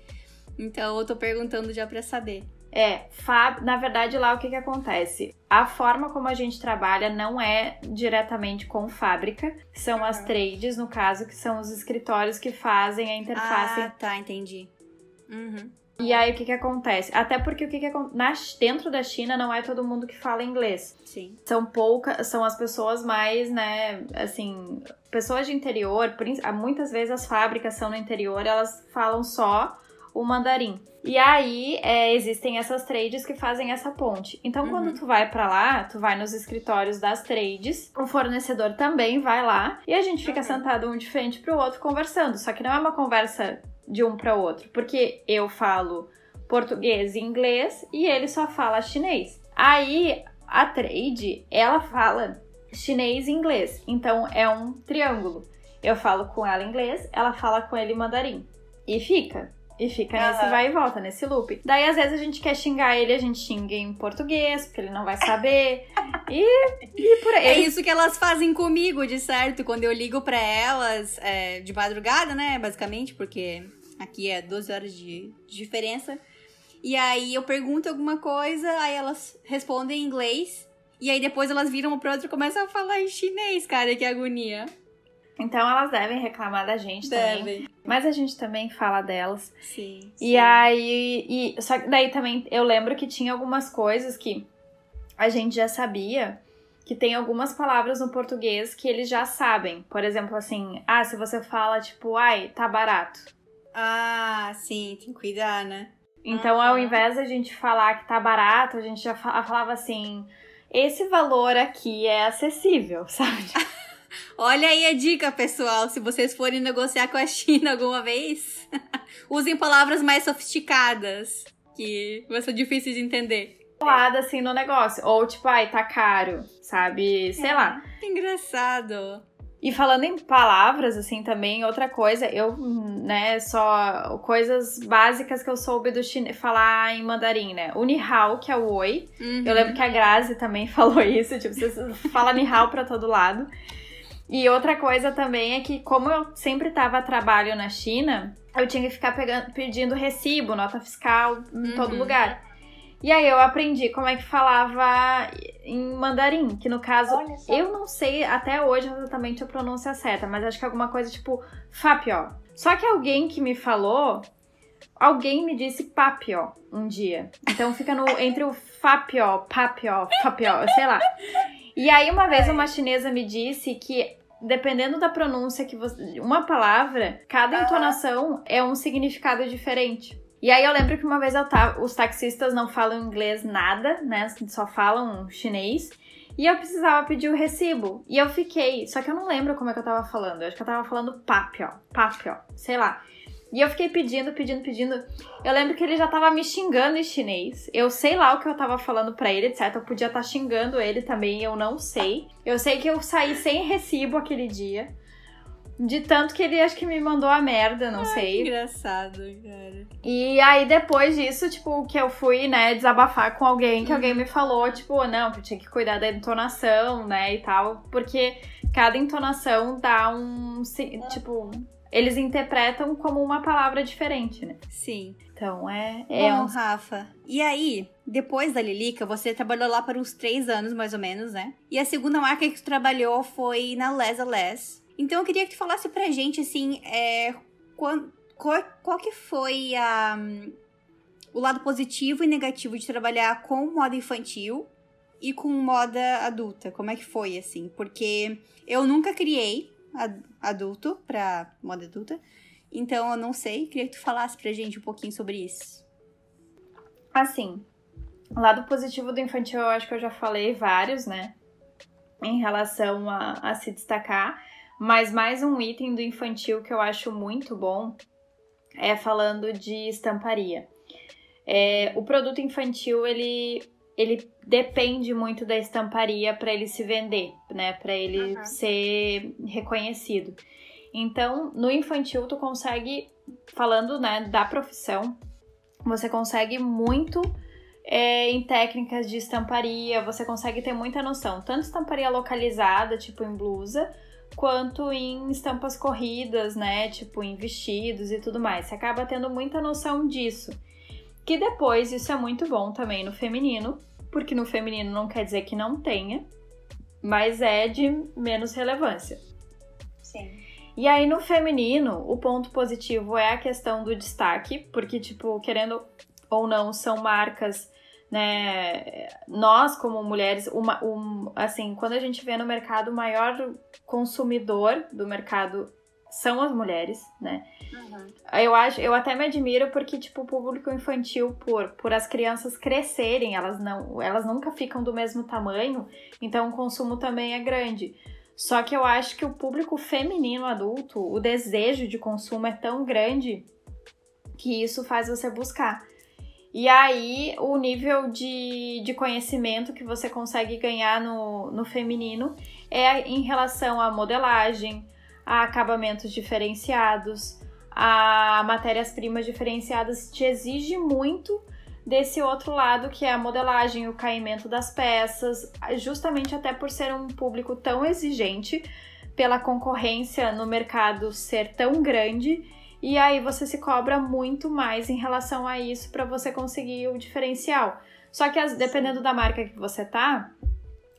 Então eu tô perguntando já pra saber. É, fab... na verdade lá o que que acontece? A forma como a gente trabalha não é diretamente com fábrica, são as Uhum. trades, no caso, que são os escritórios que fazem a interface Ah, tá, entendi. Uhum. E aí o que que acontece? Até porque o que que acon- na dentro da China não é todo mundo que fala inglês. Sim. São poucas, são as pessoas mais, né, assim, pessoas de interior, ah, muitas vezes as fábricas são no interior, elas falam só o mandarim. E aí é, existem essas trades que fazem essa ponte. Então Uhum. quando tu vai pra lá, tu vai nos escritórios das trades, o fornecedor também vai lá e a gente fica Uhum. sentado um de frente pro outro conversando. Só que não é uma conversa de um para outro, porque eu falo português e inglês e ele só fala chinês. Aí a trade, ela fala chinês e inglês. Então é um triângulo. Eu falo com ela inglês, ela fala com ele mandarim. E fica. E fica nesse Aham. vai e volta, nesse loop. Daí, às vezes, a gente quer xingar ele, a gente xinga em português, porque ele não vai saber. e, e por aí. É isso que elas fazem comigo, de certo, quando eu ligo pra elas é, de madrugada, né? Basicamente, porque aqui é 12 horas de, de diferença. E aí eu pergunto alguma coisa, aí elas respondem em inglês. E aí depois elas viram uma pra outra e começam a falar em chinês, cara, que agonia. Então, elas devem reclamar da gente também. Devem. Mas a gente também fala delas. Sim. E aí, e, só que daí também eu lembro que tinha algumas coisas que a gente já sabia que tem algumas palavras no português que eles já sabem. Por exemplo, assim, ah, se você fala tipo, ai, tá barato. Ah, sim, tem que cuidar, né? Então, ao invés da gente falar que tá barato, a gente já fa- falava assim, esse valor aqui é acessível, sabe? Olha aí a dica, pessoal. Se vocês forem negociar com a China alguma vez, usem palavras mais sofisticadas, que vai ser difícil de entender. Lado assim no negócio. Ou tipo, ai, tá caro, sabe? Sei lá. Que engraçado. E falando em palavras, assim, também, outra coisa, eu, né, só coisas básicas que eu soube do chinês, falar em mandarim, né? O ni hao, que é o oi. Uhum. Eu lembro que a Grazi também falou isso, tipo, você fala ni hao pra todo lado. E outra coisa também é que, como eu sempre tava a trabalho na China, eu tinha que ficar pegando, pedindo recibo, nota fiscal em todo Uhum. lugar. E aí eu aprendi como é que falava em mandarim, que no caso eu não sei até hoje exatamente a pronúncia certa, mas acho que é alguma coisa tipo Fapio. Só que alguém que me falou, alguém me disse Papio um dia. Então fica no, entre o Fapio, Papio, Fapio, sei lá. E aí uma vez uma chinesa me disse que dependendo da pronúncia que você, uma palavra, cada entonação é um significado diferente. E aí eu lembro que uma vez eu tava, os taxistas não falam inglês nada, né? Só falam chinês. E eu precisava pedir o recibo. E eu fiquei. Só que eu não lembro como é que eu tava falando. Eu acho que eu tava falando papio, papio, sei lá. E eu fiquei pedindo, pedindo, pedindo. Eu lembro que ele já tava me xingando em chinês. Eu sei lá o que eu tava falando pra ele, etc. Eu podia estar xingando ele também, eu não sei. Eu sei que eu saí sem recibo aquele dia. De tanto que ele acho que me mandou a merda, não sei. Engraçado, cara. E aí, depois disso, tipo, que eu fui, né, desabafar com alguém, que alguém me falou, tipo, não, que eu tinha que cuidar da entonação, né, e tal, porque cada entonação dá um. si- Tipo, eles interpretam como uma palavra diferente, né? Sim. Então é. é Bom, um- Rafa, e aí, depois da Lilica, você trabalhou lá por uns três anos, mais ou menos, né? E a segunda marca que tu trabalhou foi na Lesa Less. Então eu queria que tu falasse pra gente, assim, é, quan- qual, qual que foi a, o lado positivo e negativo de trabalhar com moda infantil e com moda adulta. Como é que foi, assim? Porque eu nunca criei ad- adulto pra moda adulta. Então eu não sei, queria que tu falasse pra gente um pouquinho sobre isso. Assim, o lado positivo do infantil eu acho que eu já falei vários, né? em relação a, a se destacar. Mas mais um item do infantil que eu acho muito bom é falando de estamparia. É, o produto infantil ele, ele depende muito da estamparia para ele se vender, né? Para ele uhum. ser reconhecido. Então, no infantil tu consegue, falando né, da profissão, você consegue muito é, em técnicas de estamparia, você consegue ter muita noção, tanto estamparia localizada, tipo em blusa, quanto em estampas corridas, né? Tipo em vestidos e tudo mais. Você acaba tendo muita noção disso. Que depois isso é muito bom também no feminino, porque no feminino não quer dizer que não tenha, mas é de menos relevância. Sim. E aí no feminino, o ponto positivo é a questão do destaque, porque tipo, querendo ou não, são marcas né? Nós, como mulheres, uma, um, assim, quando a gente vê no mercado, o maior consumidor do mercado são as mulheres, né? Uhum. Eu acho, eu até me admiro porque tipo o público infantil por por as crianças crescerem, elas não, elas nunca ficam do mesmo tamanho, então o consumo também é grande. Só que eu acho que o público feminino adulto, o desejo de consumo é tão grande que isso faz você buscar. E aí, o nível de, de conhecimento que você consegue ganhar no, no feminino é em relação à modelagem, a acabamentos diferenciados, a matérias-primas diferenciadas, te exige muito desse outro lado que é a modelagem, o caimento das peças, justamente até por ser um público tão exigente, pela concorrência no mercado ser tão grande e aí você se cobra muito mais em relação a isso para você conseguir o diferencial. Só que as, dependendo da marca que você tá,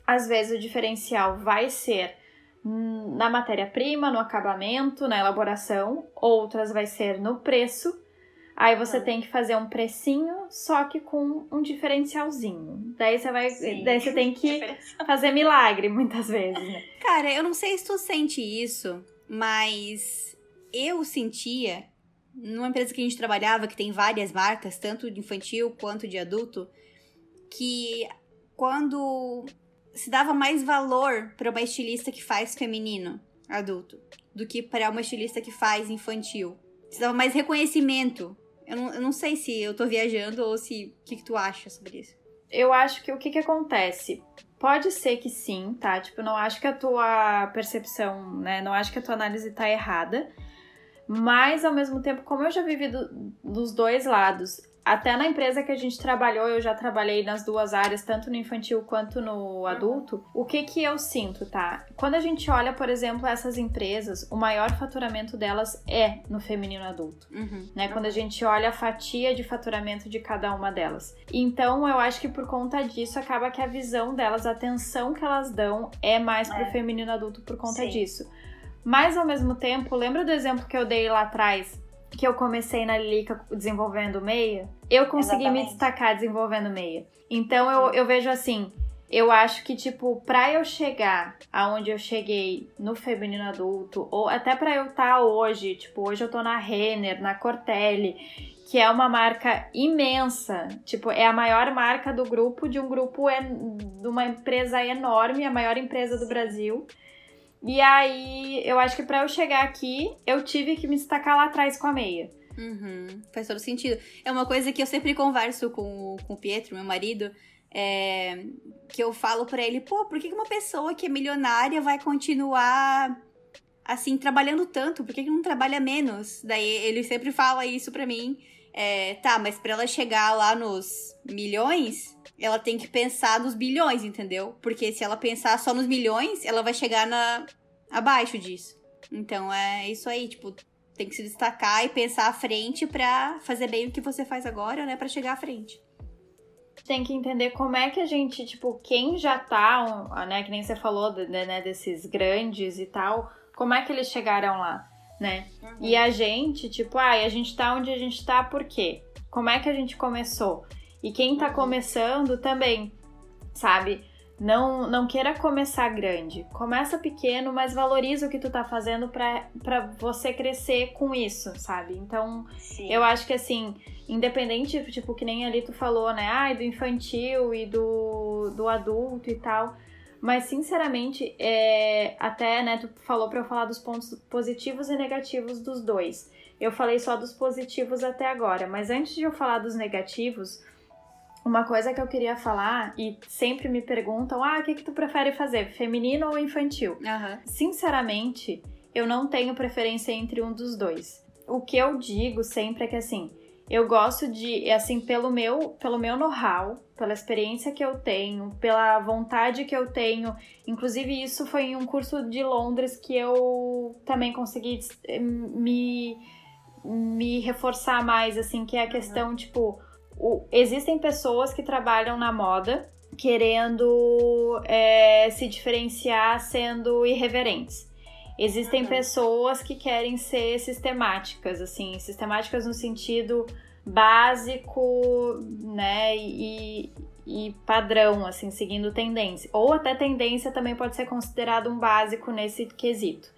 às vezes o diferencial vai ser na matéria-prima, no acabamento, na elaboração, outras vai ser no preço. Aí você ah. tem que fazer um precinho, só que com um diferencialzinho. Daí você vai, Sim. daí você tem que fazer milagre muitas vezes, né? Cara, eu não sei se tu sente isso, mas eu sentia, numa empresa que a gente trabalhava, que tem várias marcas, tanto de infantil quanto de adulto, que quando se dava mais valor para uma estilista que faz feminino, adulto, do que para uma estilista que faz infantil. Se dava mais reconhecimento. Eu não, eu não sei se eu tô viajando ou se. O que, que tu acha sobre isso? Eu acho que o que, que acontece? Pode ser que sim, tá? Tipo, não acho que a tua percepção, né? Não acho que a tua análise tá errada. Mas, ao mesmo tempo, como eu já vivi do, dos dois lados, até na empresa que a gente trabalhou, eu já trabalhei nas duas áreas, tanto no infantil quanto no adulto. O que que eu sinto, tá? Quando a gente olha, por exemplo, essas empresas, o maior faturamento delas é no feminino adulto, uhum. né? Quando a gente olha a fatia de faturamento de cada uma delas. Então, eu acho que por conta disso acaba que a visão delas, a atenção que elas dão é mais pro é. feminino adulto por conta Sim. disso. Mas ao mesmo tempo, lembra do exemplo que eu dei lá atrás? Que eu comecei na Lilica desenvolvendo meia? Eu consegui Exatamente. me destacar desenvolvendo meia. Então eu, eu vejo assim, eu acho que, tipo, pra eu chegar aonde eu cheguei no feminino adulto, ou até pra eu estar tá hoje, tipo, hoje eu tô na Renner, na Cortelli, que é uma marca imensa, tipo, é a maior marca do grupo, de um grupo, de uma empresa enorme, a maior empresa do Brasil. E aí, eu acho que para eu chegar aqui, eu tive que me destacar lá atrás com a meia. Uhum, faz todo sentido. É uma coisa que eu sempre converso com, com o Pietro, meu marido, é, que eu falo para ele, pô, por que uma pessoa que é milionária vai continuar assim, trabalhando tanto? Por que, que não trabalha menos? Daí ele sempre fala isso pra mim. É, tá, mas pra ela chegar lá nos milhões, ela tem que pensar nos bilhões, entendeu? Porque se ela pensar só nos milhões, ela vai chegar na abaixo disso. Então é isso aí, tipo, tem que se destacar e pensar à frente para fazer bem o que você faz agora, né, para chegar à frente. Tem que entender como é que a gente, tipo, quem já tá, né, que nem você falou, né, desses grandes e tal, como é que eles chegaram lá, né? Uhum. E a gente, tipo, ah, a gente tá onde a gente tá por quê? Como é que a gente começou? E quem tá começando também, sabe? Não, não queira começar grande. Começa pequeno, mas valoriza o que tu tá fazendo pra, pra você crescer com isso, sabe? Então, Sim. eu acho que assim, independente, tipo, que nem ali tu falou, né? Ai, do infantil e do, do adulto e tal. Mas, sinceramente, é... até, né, tu falou para eu falar dos pontos positivos e negativos dos dois. Eu falei só dos positivos até agora, mas antes de eu falar dos negativos, uma coisa que eu queria falar, e sempre me perguntam: ah, o que, que tu prefere fazer, feminino ou infantil? Uhum. Sinceramente, eu não tenho preferência entre um dos dois. O que eu digo sempre é que assim, eu gosto de, assim, pelo meu, pelo meu know-how, pela experiência que eu tenho, pela vontade que eu tenho. Inclusive, isso foi em um curso de Londres que eu também consegui eh, me, me reforçar mais, assim, que é a questão, tipo, o, existem pessoas que trabalham na moda querendo é, se diferenciar sendo irreverentes. Existem uhum. pessoas que querem ser sistemáticas, assim, sistemáticas no sentido básico, né, e, e padrão, assim, seguindo tendência. Ou até tendência também pode ser considerado um básico nesse quesito.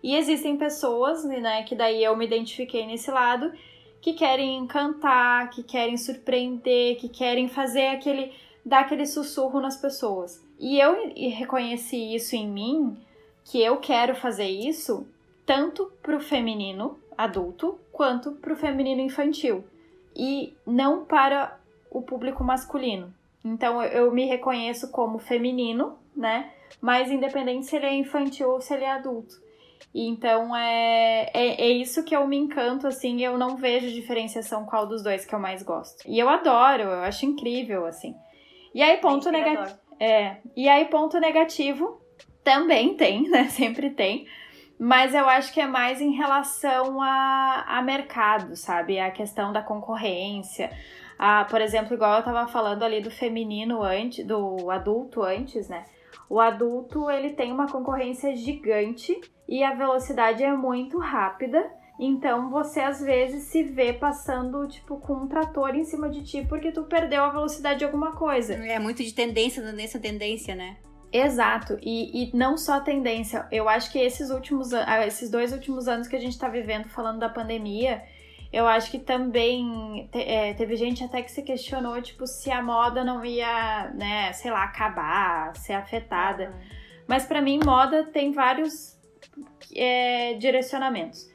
E existem pessoas, né, que daí eu me identifiquei nesse lado, que querem encantar, que querem surpreender, que querem fazer aquele dar aquele sussurro nas pessoas. E eu reconheci isso em mim que eu quero fazer isso tanto para o feminino adulto quanto para o feminino infantil e não para o público masculino. Então eu me reconheço como feminino, né? Mas independente se ele é infantil ou se ele é adulto. E então é, é, é, isso que eu me encanto, assim, eu não vejo diferenciação qual dos dois que eu mais gosto. E eu adoro, eu acho incrível, assim. E aí, ponto negativo. É, e aí, ponto negativo também tem, né? Sempre tem. Mas eu acho que é mais em relação a, a mercado, sabe? A questão da concorrência. A, por exemplo, igual eu tava falando ali do feminino antes, do adulto antes, né? O adulto, ele tem uma concorrência gigante e a velocidade é muito rápida. Então você às vezes se vê passando, tipo, com um trator em cima de ti porque tu perdeu a velocidade de alguma coisa. É muito de tendência, tendência, tendência, né? Exato, e, e não só tendência. Eu acho que esses últimos ah, esses dois últimos anos que a gente tá vivendo falando da pandemia, eu acho que também te, é, teve gente até que se questionou, tipo, se a moda não ia, né, sei lá, acabar, ser afetada. Uhum. Mas para mim, moda tem vários é, direcionamentos.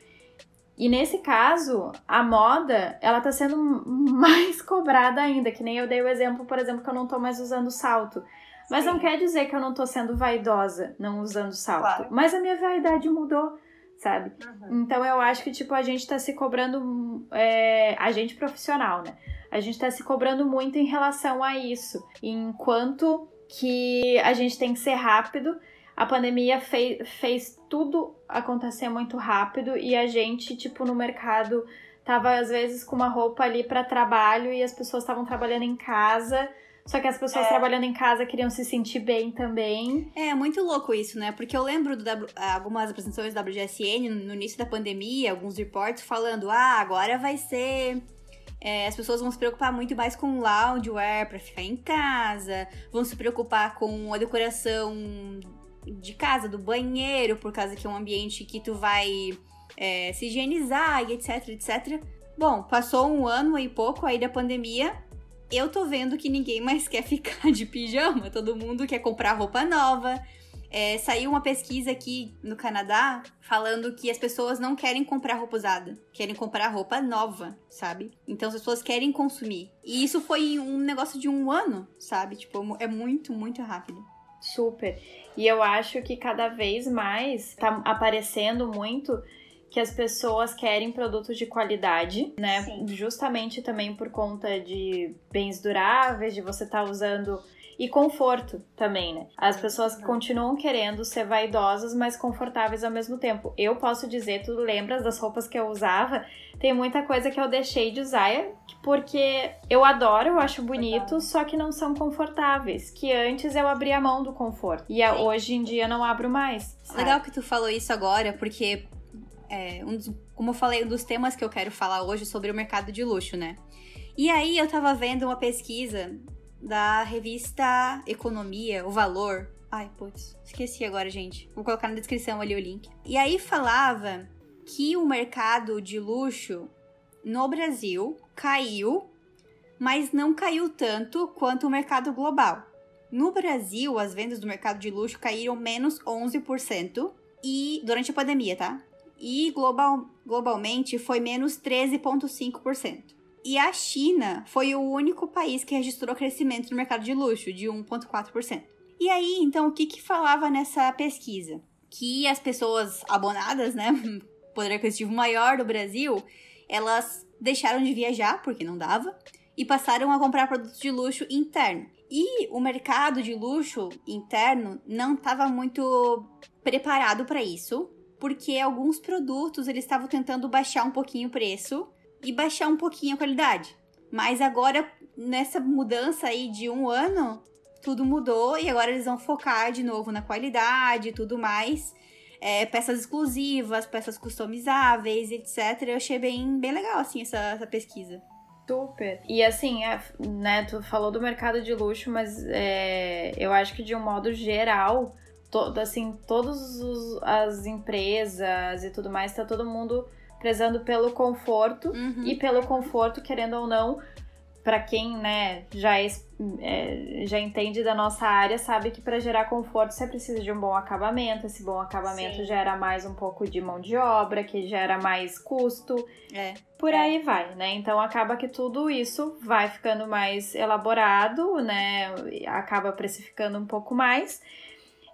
E nesse caso, a moda, ela tá sendo mais cobrada ainda, que nem eu dei o exemplo, por exemplo, que eu não tô mais usando salto. Mas Sim. não quer dizer que eu não tô sendo vaidosa não usando salto. Claro. Mas a minha vaidade mudou, sabe? Uhum. Então eu acho que, tipo, a gente tá se cobrando. É, a gente profissional, né? A gente tá se cobrando muito em relação a isso. Enquanto que a gente tem que ser rápido a pandemia fez, fez tudo acontecer muito rápido e a gente, tipo, no mercado tava às vezes com uma roupa ali para trabalho e as pessoas estavam trabalhando em casa. Só que as pessoas é. trabalhando em casa queriam se sentir bem também. É, muito louco isso, né? Porque eu lembro de algumas apresentações da WGSN no início da pandemia, alguns reportes falando: ah, agora vai ser. É, as pessoas vão se preocupar muito mais com loungewear para ficar em casa, vão se preocupar com a decoração de casa, do banheiro, por causa que é um ambiente que tu vai é, se higienizar e etc, etc. Bom, passou um ano e pouco aí da pandemia. Eu tô vendo que ninguém mais quer ficar de pijama, todo mundo quer comprar roupa nova. É, saiu uma pesquisa aqui no Canadá falando que as pessoas não querem comprar roupa usada, querem comprar roupa nova, sabe? Então as pessoas querem consumir. E isso foi um negócio de um ano, sabe? Tipo, é muito, muito rápido. Super. E eu acho que cada vez mais tá aparecendo muito que as pessoas querem produtos de qualidade, né? Sim. Justamente também por conta de bens duráveis, de você estar tá usando e conforto também, né? As pessoas continuam querendo ser vaidosas, mas confortáveis ao mesmo tempo. Eu posso dizer, tu lembras das roupas que eu usava? Tem muita coisa que eu deixei de usar porque eu adoro, eu acho bonito, só que não são confortáveis. Que antes eu abria a mão do conforto. E Sim. hoje em dia não abro mais. Sabe? Legal que tu falou isso agora, porque é, um dos, como eu falei, um dos temas que eu quero falar hoje sobre o mercado de luxo, né? E aí eu tava vendo uma pesquisa da revista Economia, o Valor. Ai, putz, esqueci agora, gente. Vou colocar na descrição ali o link. E aí falava que o mercado de luxo no Brasil caiu, mas não caiu tanto quanto o mercado global. No Brasil, as vendas do mercado de luxo caíram menos 11% e durante a pandemia, tá? E global, globalmente foi menos 13,5%. E a China foi o único país que registrou crescimento no mercado de luxo, de 1,4%. E aí, então, o que, que falava nessa pesquisa? Que as pessoas abonadas, né, poder aquisitivo maior do Brasil, elas deixaram de viajar, porque não dava, e passaram a comprar produtos de luxo interno. E o mercado de luxo interno não estava muito preparado para isso, porque alguns produtos eles estavam tentando baixar um pouquinho o preço e baixar um pouquinho a qualidade. Mas agora, nessa mudança aí de um ano, tudo mudou e agora eles vão focar de novo na qualidade e tudo mais. É, peças exclusivas, peças customizáveis, etc. Eu achei bem, bem legal, assim, essa, essa pesquisa. Super. E assim, é, né, tu falou do mercado de luxo, mas é, eu acho que de um modo geral, to, assim, todas as empresas e tudo mais, tá todo mundo prezando pelo conforto uhum. e pelo conforto, querendo ou não, para quem né, já, é, é, já entende da nossa área, sabe que para gerar conforto você precisa de um bom acabamento. Esse bom acabamento Sim. gera mais um pouco de mão de obra, que gera mais custo. É. Por é. aí vai, né? Então acaba que tudo isso vai ficando mais elaborado, né? Acaba precificando um pouco mais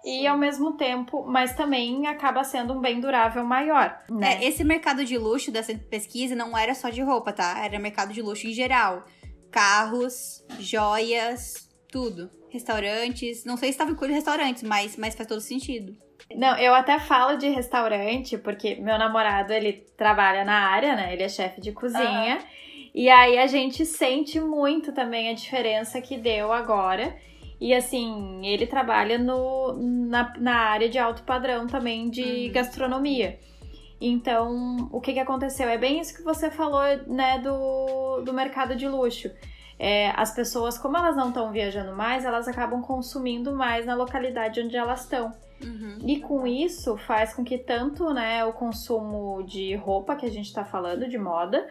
e ao mesmo tempo, mas também acaba sendo um bem durável maior. Né? É, esse mercado de luxo dessa pesquisa não era só de roupa, tá? Era mercado de luxo em geral. Carros, joias, tudo. Restaurantes. Não sei se estava incluído restaurantes, mas, mas faz todo sentido. Não, eu até falo de restaurante, porque meu namorado, ele trabalha na área, né? Ele é chefe de cozinha. Uhum. E aí a gente sente muito também a diferença que deu agora. E assim, ele trabalha no, na, na área de alto padrão também de uhum. gastronomia. Então, o que, que aconteceu? É bem isso que você falou, né, do, do mercado de luxo. É, as pessoas, como elas não estão viajando mais, elas acabam consumindo mais na localidade onde elas estão. Uhum. E com isso faz com que tanto né, o consumo de roupa que a gente está falando, de moda,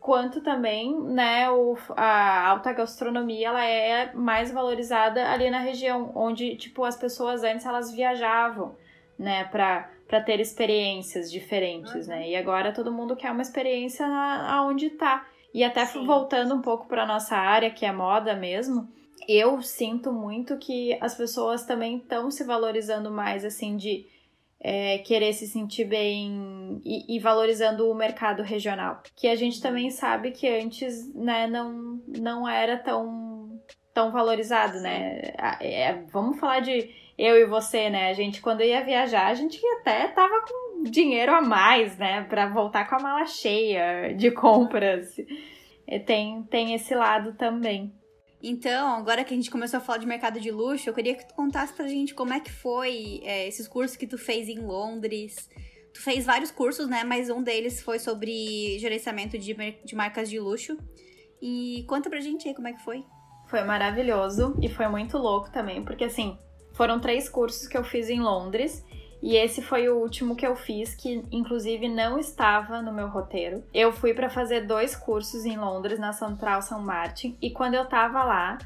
quanto também, né, o, a alta gastronomia, ela é mais valorizada ali na região, onde, tipo, as pessoas antes, elas viajavam, né, pra, pra ter experiências diferentes, uhum. né, e agora todo mundo quer uma experiência aonde tá. E até Sim. voltando um pouco para nossa área, que é moda mesmo, eu sinto muito que as pessoas também estão se valorizando mais, assim, de é, querer se sentir bem e, e, valorizando o mercado regional. Que a gente também sabe que antes né, não, não era tão, tão valorizado, né? É, vamos falar de eu e você, né? A gente, quando ia viajar, a gente até tava com dinheiro a mais, né? Pra voltar com a mala cheia de compras. Tem, tem esse lado também. Então, agora que a gente começou a falar de mercado de luxo, eu queria que tu contasse pra gente como é que foi é, esses cursos que tu fez em Londres. Tu fez vários cursos, né? Mas um deles foi sobre gerenciamento de, de marcas de luxo. E conta pra gente aí como é que foi. Foi maravilhoso e foi muito louco também, porque assim, foram três cursos que eu fiz em Londres e esse foi o último que eu fiz, que inclusive não estava no meu roteiro. Eu fui para fazer dois cursos em Londres, na Central São Martin, e quando eu tava lá,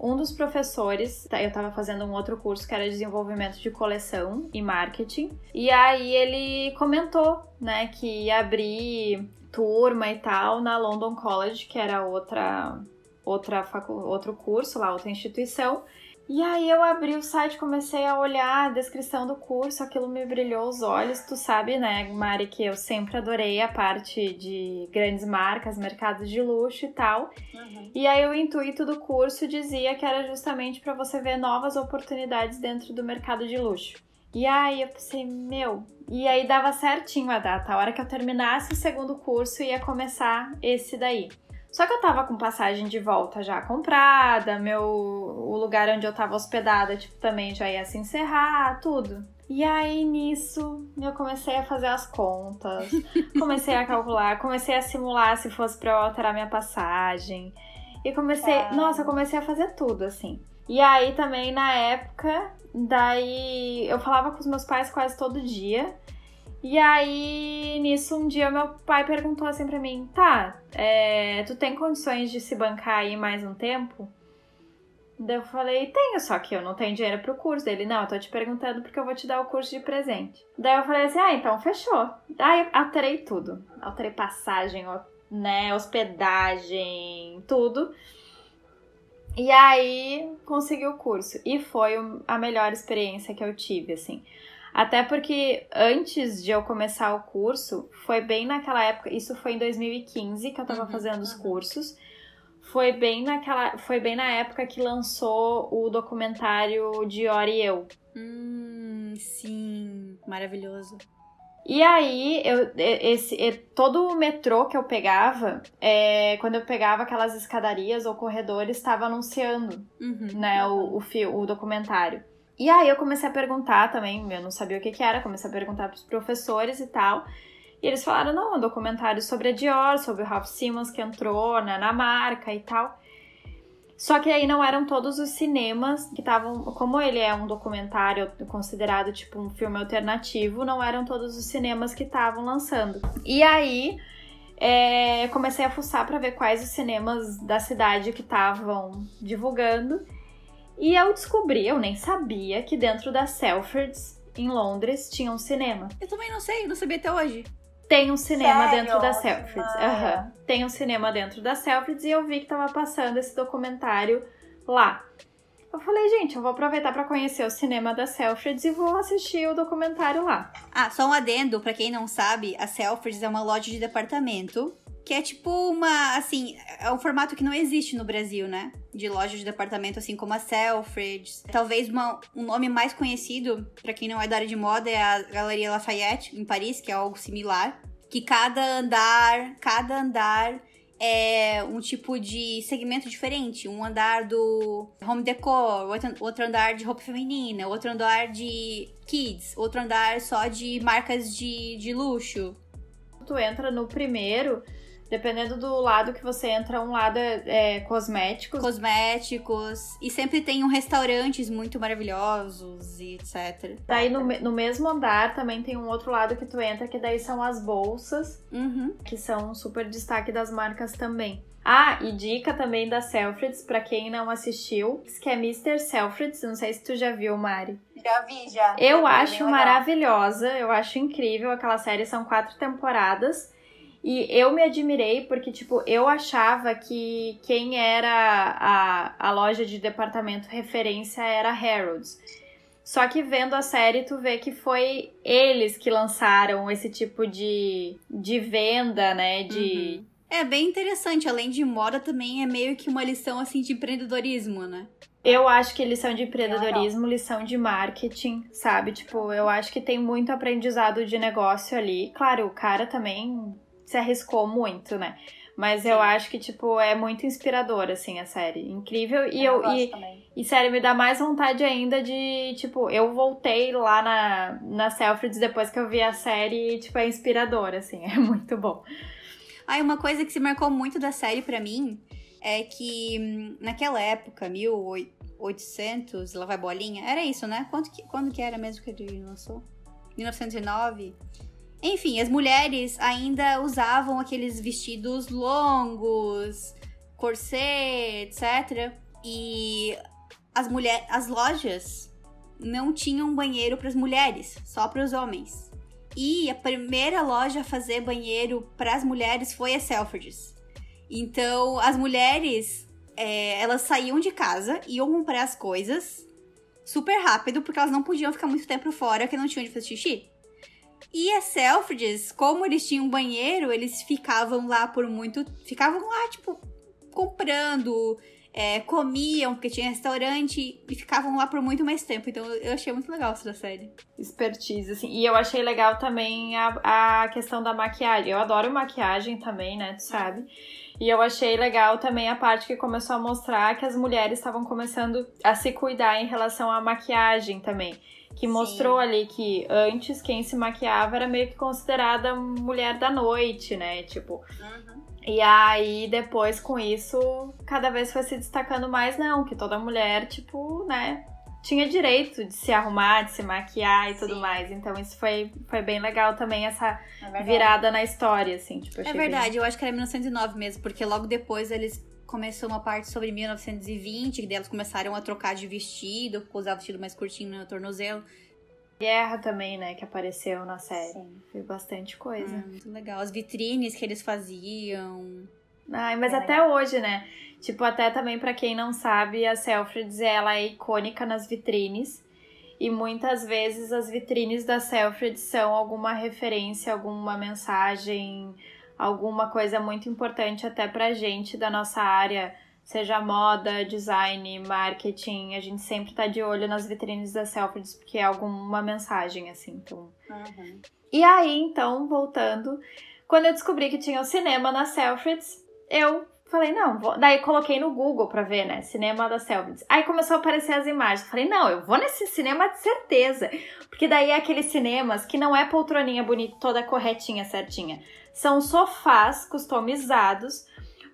um dos professores, tá, eu estava fazendo um outro curso que era desenvolvimento de coleção e marketing, e aí ele comentou, né, que ia abrir turma e tal na London College, que era outra outra outro curso lá, outra instituição. E aí eu abri o site, comecei a olhar a descrição do curso, aquilo me brilhou os olhos. Tu sabe, né, Mari, que eu sempre adorei a parte de grandes marcas, mercados de luxo e tal. Uhum. E aí o intuito do curso dizia que era justamente para você ver novas oportunidades dentro do mercado de luxo. E aí eu pensei, meu, e aí dava certinho a data. A hora que eu terminasse o segundo curso ia começar esse daí. Só que eu tava com passagem de volta já comprada, meu o lugar onde eu tava hospedada, tipo, também já ia se encerrar, tudo. E aí nisso eu comecei a fazer as contas, comecei a calcular, comecei a simular se fosse para eu alterar minha passagem. E comecei, ah. nossa, eu comecei a fazer tudo assim. E aí também na época, daí eu falava com os meus pais quase todo dia. E aí, nisso, um dia meu pai perguntou assim pra mim: tá, é, tu tem condições de se bancar aí mais um tempo? Daí eu falei, tenho, só que eu não tenho dinheiro pro curso. Ele, não, eu tô te perguntando porque eu vou te dar o curso de presente. Daí eu falei assim, ah, então fechou. Daí alterei tudo. Alterei passagem, né, hospedagem, tudo. E aí consegui o curso. E foi a melhor experiência que eu tive, assim. Até porque antes de eu começar o curso, foi bem naquela época, isso foi em 2015 que eu tava uhum, fazendo os cursos. Foi bem naquela, foi bem na época que lançou o documentário de Ori e eu. Hum, sim, maravilhoso. E aí, eu, esse, todo o metrô que eu pegava, é, quando eu pegava aquelas escadarias ou corredores, estava anunciando uhum, né. O, o, o documentário. E aí eu comecei a perguntar também, eu não sabia o que, que era, comecei a perguntar para os professores e tal. E eles falaram, não, um documentário sobre a Dior, sobre o Ralph Simmons que entrou né, na marca e tal. Só que aí não eram todos os cinemas que estavam. Como ele é um documentário considerado tipo um filme alternativo, não eram todos os cinemas que estavam lançando. E aí é, comecei a fuçar para ver quais os cinemas da cidade que estavam divulgando. E eu descobri, eu nem sabia, que dentro da Selfridges, em Londres, tinha um cinema. Eu também não sei, não sabia até hoje. Tem um cinema Sério? dentro da Selfridges. Uhum. Tem um cinema dentro da Selfridges e eu vi que tava passando esse documentário lá. Eu falei, gente, eu vou aproveitar para conhecer o cinema da Selfridges e vou assistir o documentário lá. Ah, só um adendo, para quem não sabe, a Selfridges é uma loja de departamento que é tipo uma, assim, é um formato que não existe no Brasil, né? De loja de departamento, assim como a Selfridges. Talvez uma, um nome mais conhecido, para quem não é da área de moda, é a Galeria Lafayette, em Paris, que é algo similar. Que cada andar, cada andar é um tipo de segmento diferente. Um andar do home decor, outro andar de roupa feminina, outro andar de kids, outro andar só de marcas de, de luxo. Tu entra no primeiro, Dependendo do lado que você entra, um lado é, é cosméticos. Cosméticos. E sempre tem um restaurantes muito maravilhosos e etc. Daí no, no mesmo andar também tem um outro lado que tu entra, que daí são as bolsas, uhum. que são um super destaque das marcas também. Ah, e dica também da Selfridges, para quem não assistiu, que é Mr. Selfridges, não sei se tu já viu, Mari. Já vi, já. Eu acho maravilhosa, eu acho incrível aquela série, são quatro temporadas. E eu me admirei porque, tipo, eu achava que quem era a, a loja de departamento referência era Harrods. Só que vendo a série, tu vê que foi eles que lançaram esse tipo de, de venda, né? De. Uhum. É bem interessante. Além de moda, também é meio que uma lição assim de empreendedorismo, né? Eu acho que lição de empreendedorismo, lição de marketing, sabe? Tipo, eu acho que tem muito aprendizado de negócio ali. Claro, o cara também se arriscou muito, né? Mas Sim. eu acho que, tipo, é muito inspirador, assim, a série. Incrível. E eu, eu e, e, sério, me dá mais vontade ainda de, tipo, eu voltei lá na, na Selfridges depois que eu vi a série e, tipo, é inspirador, assim, é muito bom. Ah, uma coisa que se marcou muito da série para mim é que hum, naquela época, 1800, lá vai bolinha, era isso, né? Quanto que, quando que era mesmo que ele lançou? 1909. Enfim, as mulheres ainda usavam aqueles vestidos longos, corset, etc. E as mulheres, as lojas não tinham banheiro para as mulheres, só para os homens. E a primeira loja a fazer banheiro para as mulheres foi a Selfridges. Então, as mulheres, é, elas saíam de casa, iam comprar as coisas super rápido, porque elas não podiam ficar muito tempo fora, porque não tinham onde fazer xixi. E as Selfridges, como eles tinham banheiro, eles ficavam lá por muito. Ficavam lá, tipo, comprando, é, comiam, porque tinha restaurante, e ficavam lá por muito mais tempo. Então eu achei muito legal essa série. Expertise, assim. E eu achei legal também a, a questão da maquiagem. Eu adoro maquiagem também, né? Tu sabe? E eu achei legal também a parte que começou a mostrar que as mulheres estavam começando a se cuidar em relação à maquiagem também que mostrou Sim. ali que antes quem se maquiava era meio que considerada mulher da noite, né? Tipo. Uhum. E aí, depois com isso, cada vez foi se destacando mais, não, que toda mulher, tipo, né, tinha direito de se arrumar, de se maquiar e tudo Sim. mais. Então isso foi, foi bem legal também, essa é virada na história, assim. Tipo, é verdade, bem... eu acho que era 1909 mesmo, porque logo depois eles começou uma parte sobre 1920, que elas começaram a trocar de vestido, usar vestido mais curtinho no tornozelo. Guerra também, né, que apareceu na série. Sim. Foi bastante coisa. Ah, muito legal. As vitrines que eles faziam. Ai, mas é até legal. hoje, né? Tipo, até também para quem não sabe, a Selfridges, ela é icônica nas vitrines. E muitas vezes as vitrines da Selfridges são alguma referência, alguma mensagem, alguma coisa muito importante até pra gente da nossa área, seja moda, design, marketing. A gente sempre tá de olho nas vitrines da Selfridges porque é alguma mensagem, assim. Então... Uhum. E aí, então, voltando, quando eu descobri que tinha o cinema na Selfridges, eu Falei, não, vou... daí coloquei no Google pra ver, né? Cinema da Selvid's. Aí começou a aparecer as imagens. Falei, não, eu vou nesse cinema de certeza. Porque daí é aqueles cinemas que não é poltroninha bonita, toda corretinha, certinha. São sofás customizados,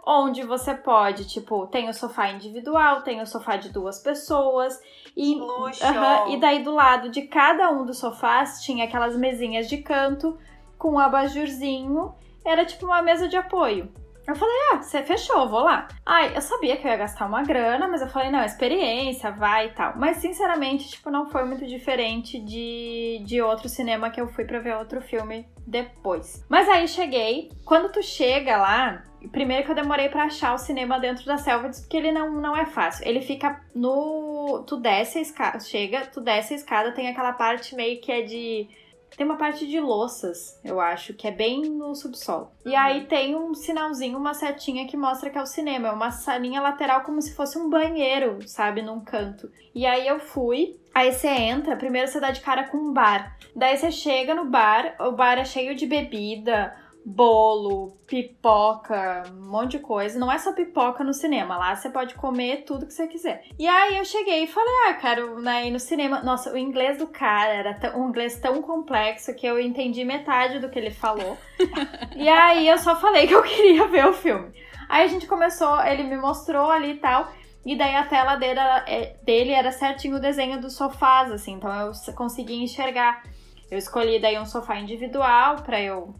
onde você pode, tipo, tem o sofá individual, tem o sofá de duas pessoas. E, Luxo. Uh -huh, e daí do lado de cada um dos sofás tinha aquelas mesinhas de canto com um abajurzinho. Era tipo uma mesa de apoio. Eu falei, ah, você fechou, vou lá. Ai, eu sabia que eu ia gastar uma grana, mas eu falei, não, experiência, vai e tal. Mas, sinceramente, tipo, não foi muito diferente de, de outro cinema que eu fui pra ver outro filme depois. Mas aí cheguei, quando tu chega lá, primeiro que eu demorei para achar o cinema dentro da selva, porque ele não, não é fácil. Ele fica no... Tu desce a escada, chega, tu desce a escada, tem aquela parte meio que é de tem uma parte de louças, eu acho, que é bem no subsolo. E uhum. aí tem um sinalzinho, uma setinha que mostra que é o cinema. É uma salinha lateral como se fosse um banheiro, sabe, num canto. E aí eu fui. Aí você entra, primeiro você dá de cara com um bar. Daí você chega no bar, o bar é cheio de bebida, bolo, pipoca, um monte de coisa. Não é só pipoca no cinema, lá você pode comer tudo que você quiser. E aí eu cheguei e falei, ah, quero né, ir no cinema. Nossa, o inglês do cara era um inglês tão complexo que eu entendi metade do que ele falou. e aí eu só falei que eu queria ver o filme. Aí a gente começou, ele me mostrou ali e tal. E daí a tela dele era, é, dele era certinho o desenho dos sofás, assim, então eu consegui enxergar. Eu escolhi daí um sofá individual para eu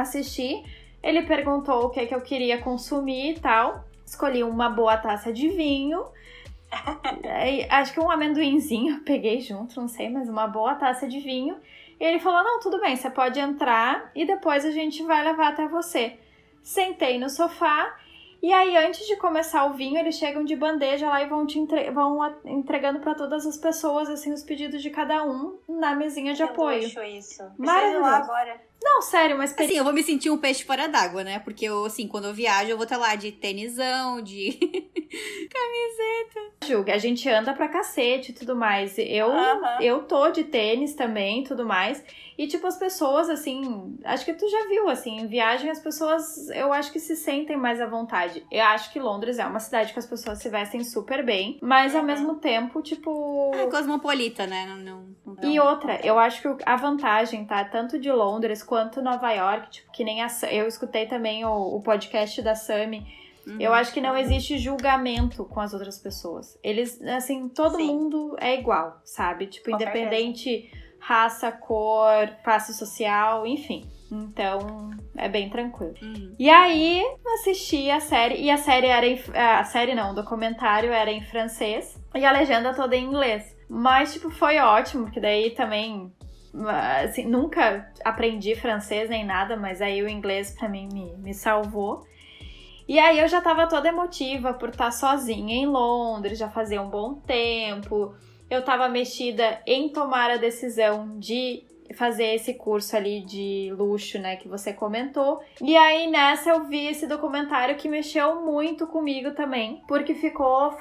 assisti. Ele perguntou o que, que eu queria consumir e tal. Escolhi uma boa taça de vinho. acho que um amendoinzinho eu peguei junto, não sei, mas uma boa taça de vinho. E ele falou: Não, tudo bem, você pode entrar e depois a gente vai levar até você. Sentei no sofá e aí, antes de começar o vinho, eles chegam de bandeja lá e vão te entre... vão entregando para todas as pessoas assim os pedidos de cada um na mesinha de que apoio. Luxo isso. Maravilhoso. lá agora. Não, sério, mas assim, eu vou me sentir um peixe fora d'água, né? Porque eu assim, quando eu viajo, eu vou estar lá de tênisão, de camiseta. Julga, a gente anda pra cacete e tudo mais. Eu uh -huh. eu tô de tênis também, tudo mais. E, tipo, as pessoas, assim, acho que tu já viu, assim, em viagem as pessoas, eu acho que se sentem mais à vontade. Eu acho que Londres é uma cidade que as pessoas se vestem super bem, mas ao uhum. mesmo tempo, tipo. É cosmopolita, né? Não, não, não, e outra, eu acho que a vantagem, tá? Tanto de Londres quanto Nova York, tipo, que nem a. Eu escutei também o, o podcast da Sami. Uhum. Eu acho que não existe julgamento com as outras pessoas. Eles, assim, todo Sim. mundo é igual, sabe? Tipo, com independente. Certeza raça, cor, classe social, enfim. Então, é bem tranquilo. Uhum. E aí, assisti a série, e a série era em, a série não, o documentário era em francês e a legenda toda em inglês. Mas tipo, foi ótimo, porque daí também assim, nunca aprendi francês nem nada, mas aí o inglês para mim me, me salvou. E aí eu já tava toda emotiva por estar sozinha em Londres, já fazia um bom tempo eu estava mexida em tomar a decisão de fazer esse curso ali de luxo, né, que você comentou. E aí nessa eu vi esse documentário que mexeu muito comigo também, porque ficou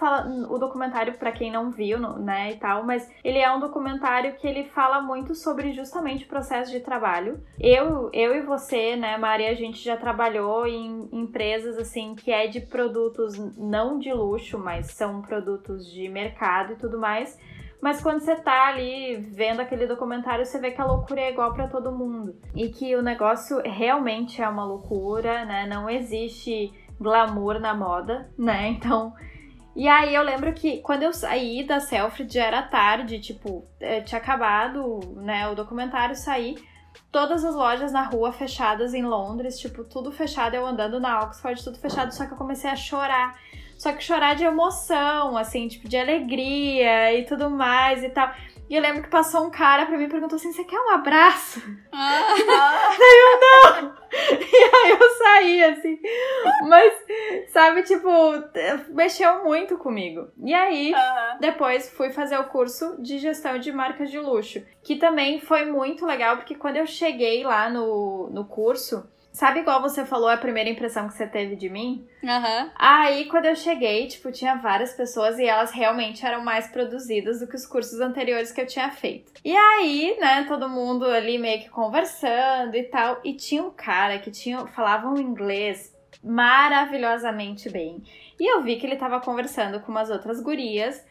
o documentário para quem não viu, né, e tal, mas ele é um documentário que ele fala muito sobre justamente o processo de trabalho. Eu, eu e você, né, Maria, a gente já trabalhou em empresas assim que é de produtos não de luxo, mas são produtos de mercado e tudo mais mas quando você tá ali vendo aquele documentário, você vê que a loucura é igual para todo mundo. E que o negócio realmente é uma loucura, né? Não existe glamour na moda, né? Então. E aí eu lembro que quando eu saí da Selfridge já era tarde, tipo, eh, tinha acabado, né, o documentário sair. todas as lojas na rua fechadas em Londres, tipo, tudo fechado, eu andando na Oxford, tudo fechado, só que eu comecei a chorar. Só que chorar de emoção, assim, tipo, de alegria e tudo mais e tal. E eu lembro que passou um cara pra mim e perguntou assim: Você quer um abraço? Ah. Daí eu não! E aí eu saí, assim. Mas, sabe, tipo, mexeu muito comigo. E aí, depois fui fazer o curso de gestão de marcas de luxo, que também foi muito legal, porque quando eu cheguei lá no, no curso, Sabe igual você falou a primeira impressão que você teve de mim? Uhum. Aí, quando eu cheguei, tipo, tinha várias pessoas e elas realmente eram mais produzidas do que os cursos anteriores que eu tinha feito. E aí, né, todo mundo ali meio que conversando e tal. E tinha um cara que tinha, falava um inglês maravilhosamente bem. E eu vi que ele tava conversando com umas outras gurias.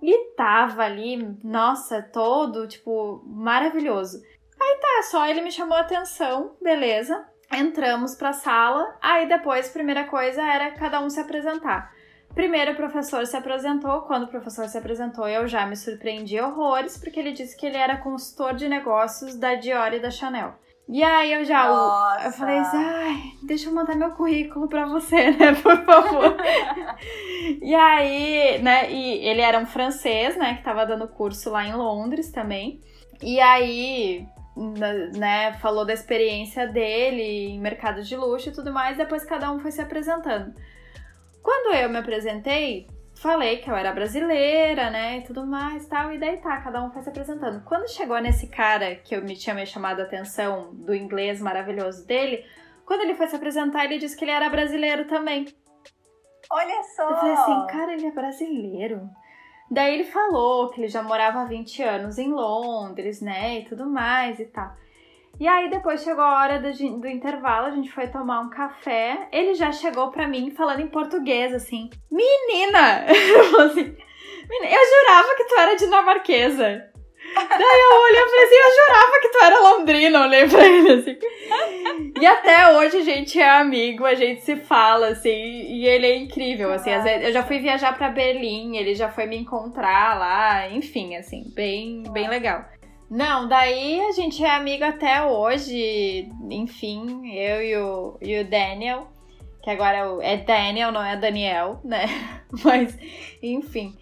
E tava ali, nossa, todo, tipo, maravilhoso. Aí tá, só ele me chamou a atenção, beleza entramos para a sala, aí depois, primeira coisa era cada um se apresentar. Primeiro o professor se apresentou, quando o professor se apresentou eu já me surpreendi horrores, porque ele disse que ele era consultor de negócios da Dior e da Chanel. E aí eu já Nossa. eu falei assim, ai, deixa eu mandar meu currículo para você, né, por favor. e aí, né, e ele era um francês, né, que tava dando curso lá em Londres também. E aí, né, falou da experiência dele em mercado de luxo e tudo mais, depois cada um foi se apresentando. Quando eu me apresentei, falei que eu era brasileira, né, e tudo mais, tal, e daí tá, cada um foi se apresentando. Quando chegou nesse cara que eu me tinha me chamado a atenção do inglês maravilhoso dele, quando ele foi se apresentar, ele disse que ele era brasileiro também. Olha só! Eu falei assim, cara, ele é brasileiro. Daí ele falou que ele já morava há 20 anos em Londres, né, e tudo mais e tal. E aí depois chegou a hora do, do intervalo, a gente foi tomar um café. Ele já chegou pra mim falando em português, assim, menina! assim, eu jurava que tu era dinamarquesa. Daí eu olhei e falei assim, eu jurava que tu era londrina, olhei pra ele assim. E até hoje a gente é amigo, a gente se fala, assim, e ele é incrível, assim. Vezes, eu já fui viajar pra Berlim, ele já foi me encontrar lá, enfim, assim, bem, bem legal. Não, daí a gente é amigo até hoje, enfim, eu e o, e o Daniel, que agora é Daniel, não é Daniel, né? Mas, enfim.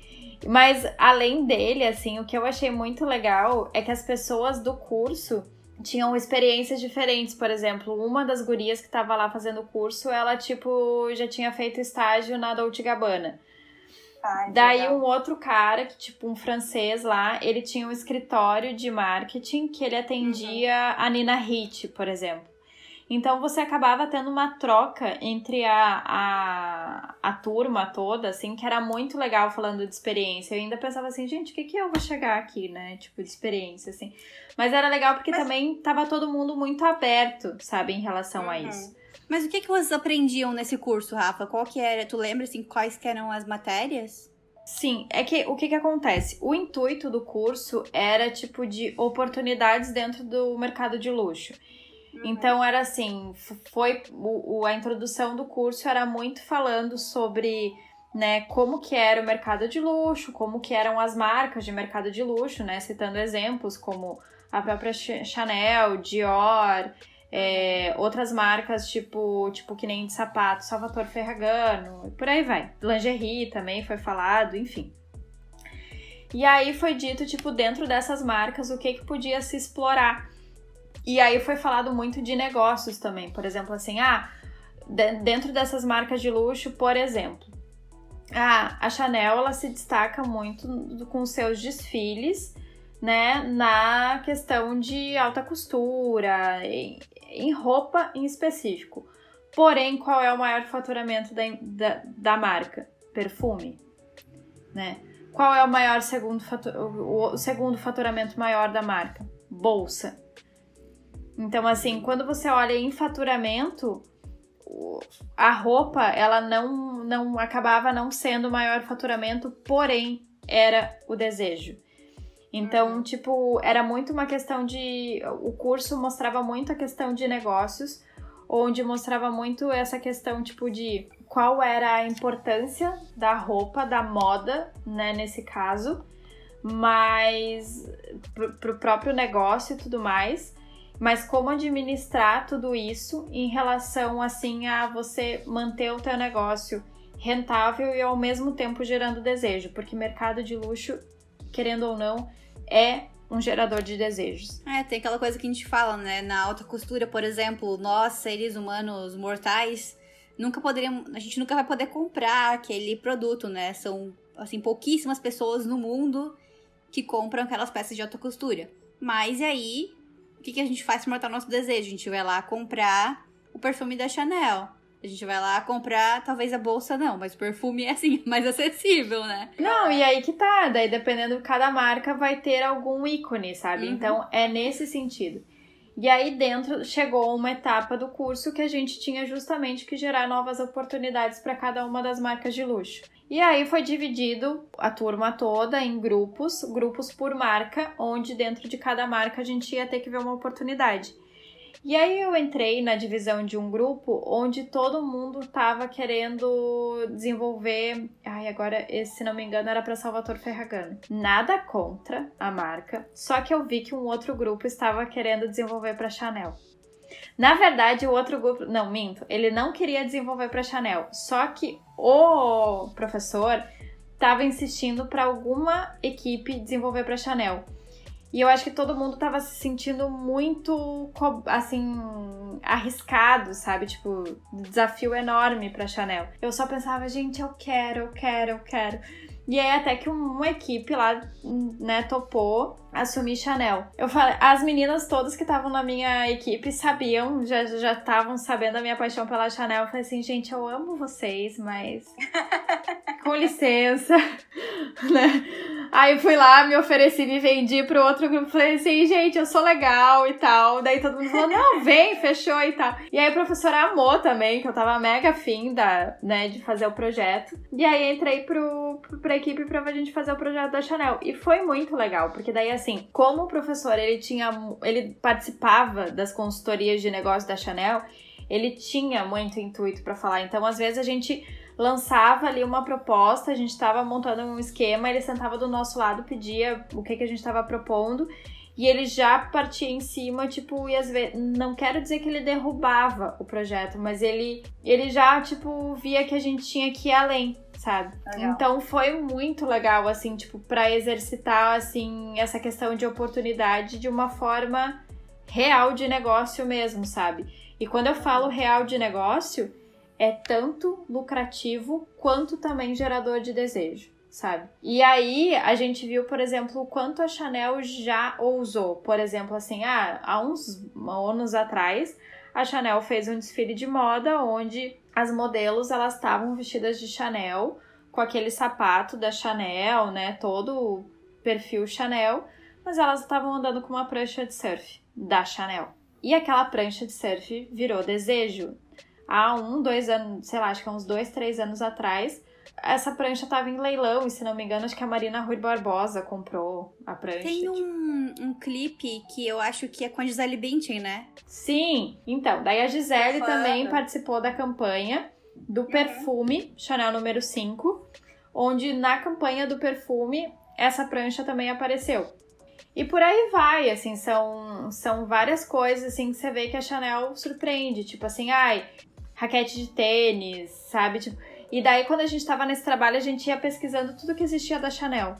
Mas além dele, assim, o que eu achei muito legal é que as pessoas do curso tinham experiências diferentes. Por exemplo, uma das gurias que estava lá fazendo o curso, ela, tipo, já tinha feito estágio na Dolce Gabbana. Ai, Daí legal. um outro cara, que tipo um francês lá, ele tinha um escritório de marketing que ele atendia Uhum. a Nina Ricci, por exemplo. Então você acabava tendo uma troca entre a, a, a turma toda, assim, que era muito legal falando de experiência. Eu ainda pensava assim, gente, o que que eu vou chegar aqui, né? Tipo, de experiência, assim. Mas era legal porque Mas- também tava todo mundo muito aberto, sabe, em relação a Uhum. isso. Mas o que, que vocês aprendiam nesse curso, Rafa? Qual que era? Tu lembra, assim, quais que eram as matérias? Sim, é que o que que acontece? O intuito do curso era tipo de oportunidades dentro do mercado de luxo. Então era assim, foi o, a introdução do curso era muito falando sobre, né, como que era o mercado de luxo, como que eram as marcas de mercado de luxo, né, citando exemplos como a própria Ch- Chanel, Dior, é, outras marcas tipo, tipo que nem de sapato, Salvatore Ferragamo, e por aí vai. Lingerie também foi falado, enfim. E aí foi dito, tipo, dentro dessas marcas, o que que podia se explorar. E aí foi falado muito de negócios também. Por exemplo, assim, ah, de- dentro dessas marcas de luxo, por exemplo, ah, a Chanel ela se destaca muito com seus desfiles, né, na questão de alta costura, em, em roupa em específico. Porém, qual é o maior faturamento da, da, da marca? Perfume, né? Qual é o maior segundo fatu- o segundo faturamento maior da marca? Bolsa. Então, assim, quando você olha em faturamento, a roupa, ela não, não acabava não sendo o maior faturamento, porém era o desejo. Então, tipo, era muito uma questão de. O curso mostrava muito a questão de negócios, onde mostrava muito essa questão, tipo, de qual era a importância da roupa, da moda, né, nesse caso, mas pro, pro próprio negócio e tudo mais. Mas como administrar tudo isso em relação assim a você manter o teu negócio rentável e ao mesmo tempo gerando desejo, porque mercado de luxo, querendo ou não, é um gerador de desejos. É, tem aquela coisa que a gente fala, né? Na alta costura, por exemplo, nós, seres humanos mortais, nunca poderíamos, a gente nunca vai poder comprar aquele produto, né? São assim pouquíssimas pessoas no mundo que compram aquelas peças de alta costura. Mas aí, o que, que a gente faz para matar nosso desejo? A gente vai lá comprar o perfume da Chanel. A gente vai lá comprar, talvez a bolsa não, mas o perfume é assim, mais acessível, né? Não, e aí que tá. Daí dependendo de cada marca vai ter algum ícone, sabe? Uhum. Então é nesse sentido. E aí dentro chegou uma etapa do curso que a gente tinha justamente que gerar novas oportunidades para cada uma das marcas de luxo. E aí foi dividido a turma toda em grupos, grupos por marca, onde dentro de cada marca a gente ia ter que ver uma oportunidade. E aí eu entrei na divisão de um grupo onde todo mundo tava querendo desenvolver. Ai, agora, esse, se não me engano, era para Salvatore Ferragamo. Nada contra a marca, só que eu vi que um outro grupo estava querendo desenvolver para Chanel. Na verdade, o outro grupo, não, minto, ele não queria desenvolver para Chanel, só que o professor estava insistindo para alguma equipe desenvolver para Chanel. E eu acho que todo mundo tava se sentindo muito, assim, arriscado, sabe? Tipo, desafio enorme pra Chanel. Eu só pensava, gente, eu quero, eu quero, eu quero. E aí até que uma equipe lá, né, topou assumir Chanel. Eu falei, as meninas todas que estavam na minha equipe sabiam, já já estavam sabendo da minha paixão pela Chanel. Eu falei assim, gente, eu amo vocês, mas com licença, né? Aí fui lá, me ofereci, me vendi pro outro grupo. Falei assim, gente, eu sou legal e tal. Daí todo mundo falou, não, vem, fechou e tal. E aí a professora amou também, que eu tava mega afim da, né, de fazer o projeto. E aí entrei pro, pro, pra equipe pra gente fazer o projeto da Chanel. E foi muito legal, porque daí assim, como o professor, ele tinha, ele participava das consultorias de negócio da Chanel, ele tinha muito intuito para falar. Então, às vezes a gente lançava ali uma proposta, a gente estava montando um esquema, ele sentava do nosso lado, pedia o que, que a gente estava propondo e ele já partia em cima, tipo, e às vezes, não quero dizer que ele derrubava o projeto, mas ele, ele já, tipo, via que a gente tinha que ir além, sabe? Legal. Então foi muito legal, assim, tipo, para exercitar, assim, essa questão de oportunidade de uma forma real de negócio mesmo, sabe? E quando eu falo real de negócio, é tanto lucrativo quanto também gerador de desejo, sabe? E aí a gente viu, por exemplo, o quanto a Chanel já ousou. Por exemplo, assim, ah, há uns anos atrás, a Chanel fez um desfile de moda onde as modelos elas estavam vestidas de Chanel com aquele sapato da Chanel, né? Todo o perfil Chanel, mas elas estavam andando com uma prancha de surf da Chanel. E aquela prancha de surf virou desejo há um, dois anos, sei lá, acho que há uns dois, três anos atrás, essa prancha tava em leilão, e se não me engano, acho que a Marina Rui Barbosa comprou a prancha. Tem tipo. um, um clipe que eu acho que é com a Gisele Bündchen, né? Sim, então, daí a Gisele também participou da campanha do perfume Chanel número 5, onde na campanha do perfume essa prancha também apareceu. E por aí vai, assim, são, são várias coisas, assim, que você vê que a Chanel surpreende. Tipo assim, ai, raquete de tênis, sabe? Tipo, e daí, quando a gente tava nesse trabalho, a gente ia pesquisando tudo que existia da Chanel.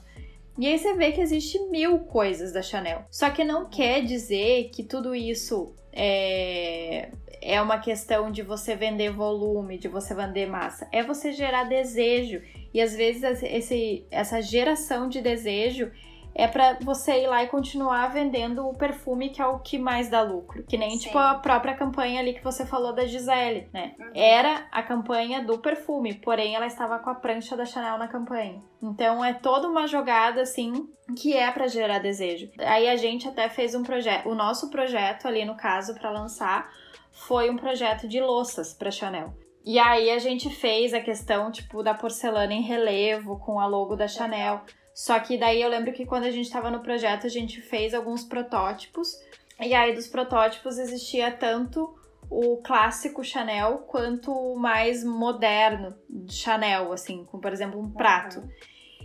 E aí você vê que existe mil coisas da Chanel. Só que não quer dizer que tudo isso é, é uma questão de você vender volume, de você vender massa. É você gerar desejo. E às vezes esse, essa geração de desejo é para você ir lá e continuar vendendo o perfume que é o que mais dá lucro. Que nem Sim. tipo a própria campanha ali que você falou da Gisele, né? Uhum. Era a campanha do perfume, porém ela estava com a prancha da Chanel na campanha. Então é toda uma jogada assim que é para gerar desejo. Aí a gente até fez um projeto, o nosso projeto ali no caso para lançar foi um projeto de louças para Chanel. E aí a gente fez a questão tipo da porcelana em relevo com a logo da Chanel. Só que daí eu lembro que quando a gente estava no projeto, a gente fez alguns protótipos. E aí dos protótipos existia tanto o clássico Chanel quanto o mais moderno Chanel, assim, com por exemplo um prato.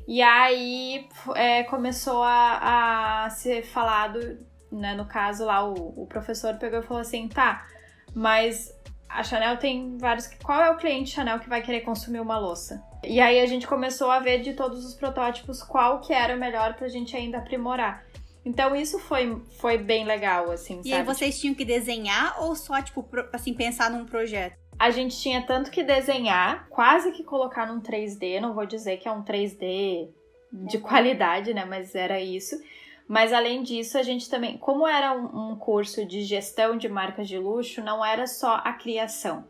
E aí é, começou a, a ser falado né, no caso lá, o, o professor pegou e falou assim, tá, mas a Chanel tem vários. Qual é o cliente Chanel que vai querer consumir uma louça? E aí a gente começou a ver de todos os protótipos qual que era o melhor pra gente ainda aprimorar. Então isso foi, foi bem legal, assim, E sabe? aí vocês tinham que desenhar ou só, tipo, assim, pensar num projeto? A gente tinha tanto que desenhar, quase que colocar num 3D, não vou dizer que é um 3D de qualidade, né? Mas era isso. Mas além disso, a gente também, como era um, um curso de gestão de marcas de luxo, não era só a criação.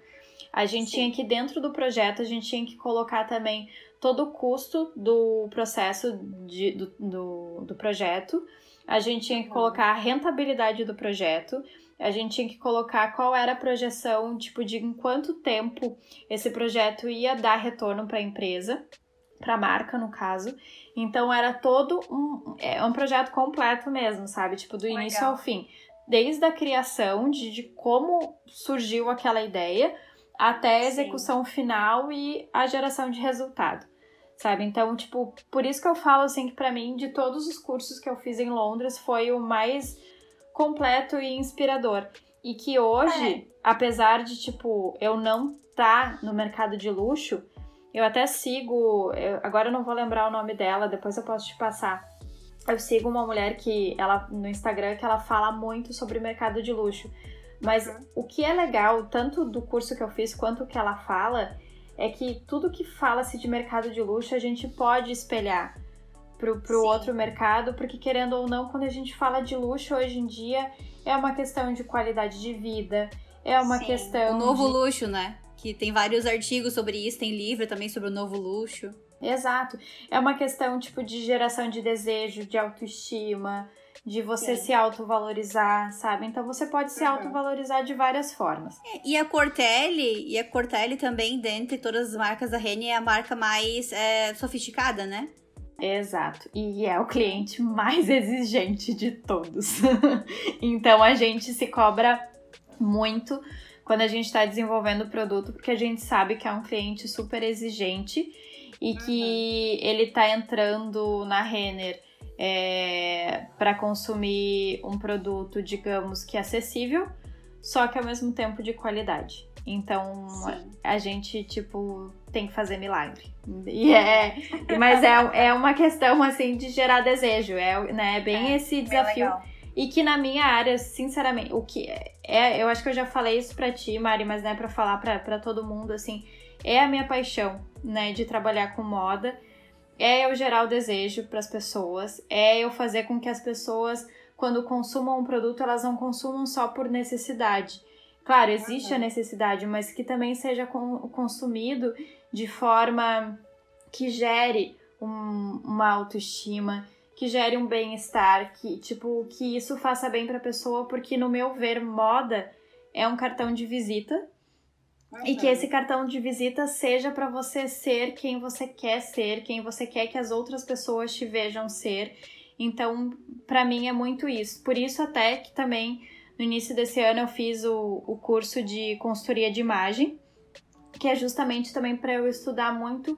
A gente Sim. tinha que, dentro do projeto, a gente tinha que colocar também todo o custo do processo de- do, do, do projeto. A gente tinha que colocar a rentabilidade do projeto. A gente tinha que colocar qual era a projeção, tipo, de em quanto tempo esse projeto ia dar retorno para a empresa, para a marca, no caso. Então era todo um, é um projeto completo mesmo, sabe? Tipo, do início Legal. ao fim. Desde a criação, de, de como surgiu aquela ideia, até a Sim. execução final e a geração de resultado. Sabe? Então, tipo, por isso que eu falo assim que pra mim, de todos os cursos que eu fiz em Londres, foi o mais completo e inspirador. E que hoje, apesar de, tipo, eu não tá no mercado de luxo, eu até sigo, eu- agora eu não vou lembrar o nome dela, depois eu posso te passar. Eu sigo uma mulher que ela no Instagram que ela fala muito sobre o mercado de luxo. Mas Uhum. o que é legal, tanto do curso que eu fiz quanto o que ela fala, é que tudo que fala-se de mercado de luxo a gente pode espelhar pro, pro Sim. outro mercado, porque querendo ou não, quando a gente fala de luxo hoje em dia, é uma questão de qualidade de vida, é uma Sim, questão. o novo de... luxo, né? Que tem vários artigos sobre isso, tem livro também sobre o novo luxo. Exato. É uma questão tipo de geração de desejo, de autoestima, de você Sim. se autovalorizar, sabe? Então você pode se Uhum. autovalorizar de várias formas. E a Cortelli, e a Cortelli também, dentre todas as marcas da Renner, é a marca mais é, sofisticada, né? Exato. E é o cliente mais exigente de todos. então a gente se cobra muito quando a gente está desenvolvendo o produto, porque a gente sabe que é um cliente super exigente e que ele está entrando na Renner para consumir um produto, digamos que acessível, só que ao mesmo tempo de qualidade. Então Sim. a gente, tipo, tem que fazer milagre. E é, mas é, é uma questão, assim, de gerar desejo. É, né, é bem É, esse Bem desafio. legal. E que na minha área, sinceramente, o que é, eu acho que eu já falei isso pra ti, Mari, mas não é pra falar pra, pra todo mundo, assim, é a minha paixão, né, de trabalhar com moda. É eu gerar o desejo pras pessoas, é eu fazer com que as pessoas, quando consumam um produto, elas não consumam só por necessidade. Claro, existe a necessidade, mas que também seja con- consumido de forma que gere um- uma autoestima, que gere um bem-estar, que tipo que isso faça bem para a pessoa, porque no meu ver moda é um cartão de visita e que esse cartão de visita seja para você ser quem você quer ser, quem você quer que as outras pessoas te vejam ser. Então, para mim é muito isso. Por isso até que também no início desse ano eu fiz o, o curso de consultoria de imagem, que é justamente também para eu estudar muito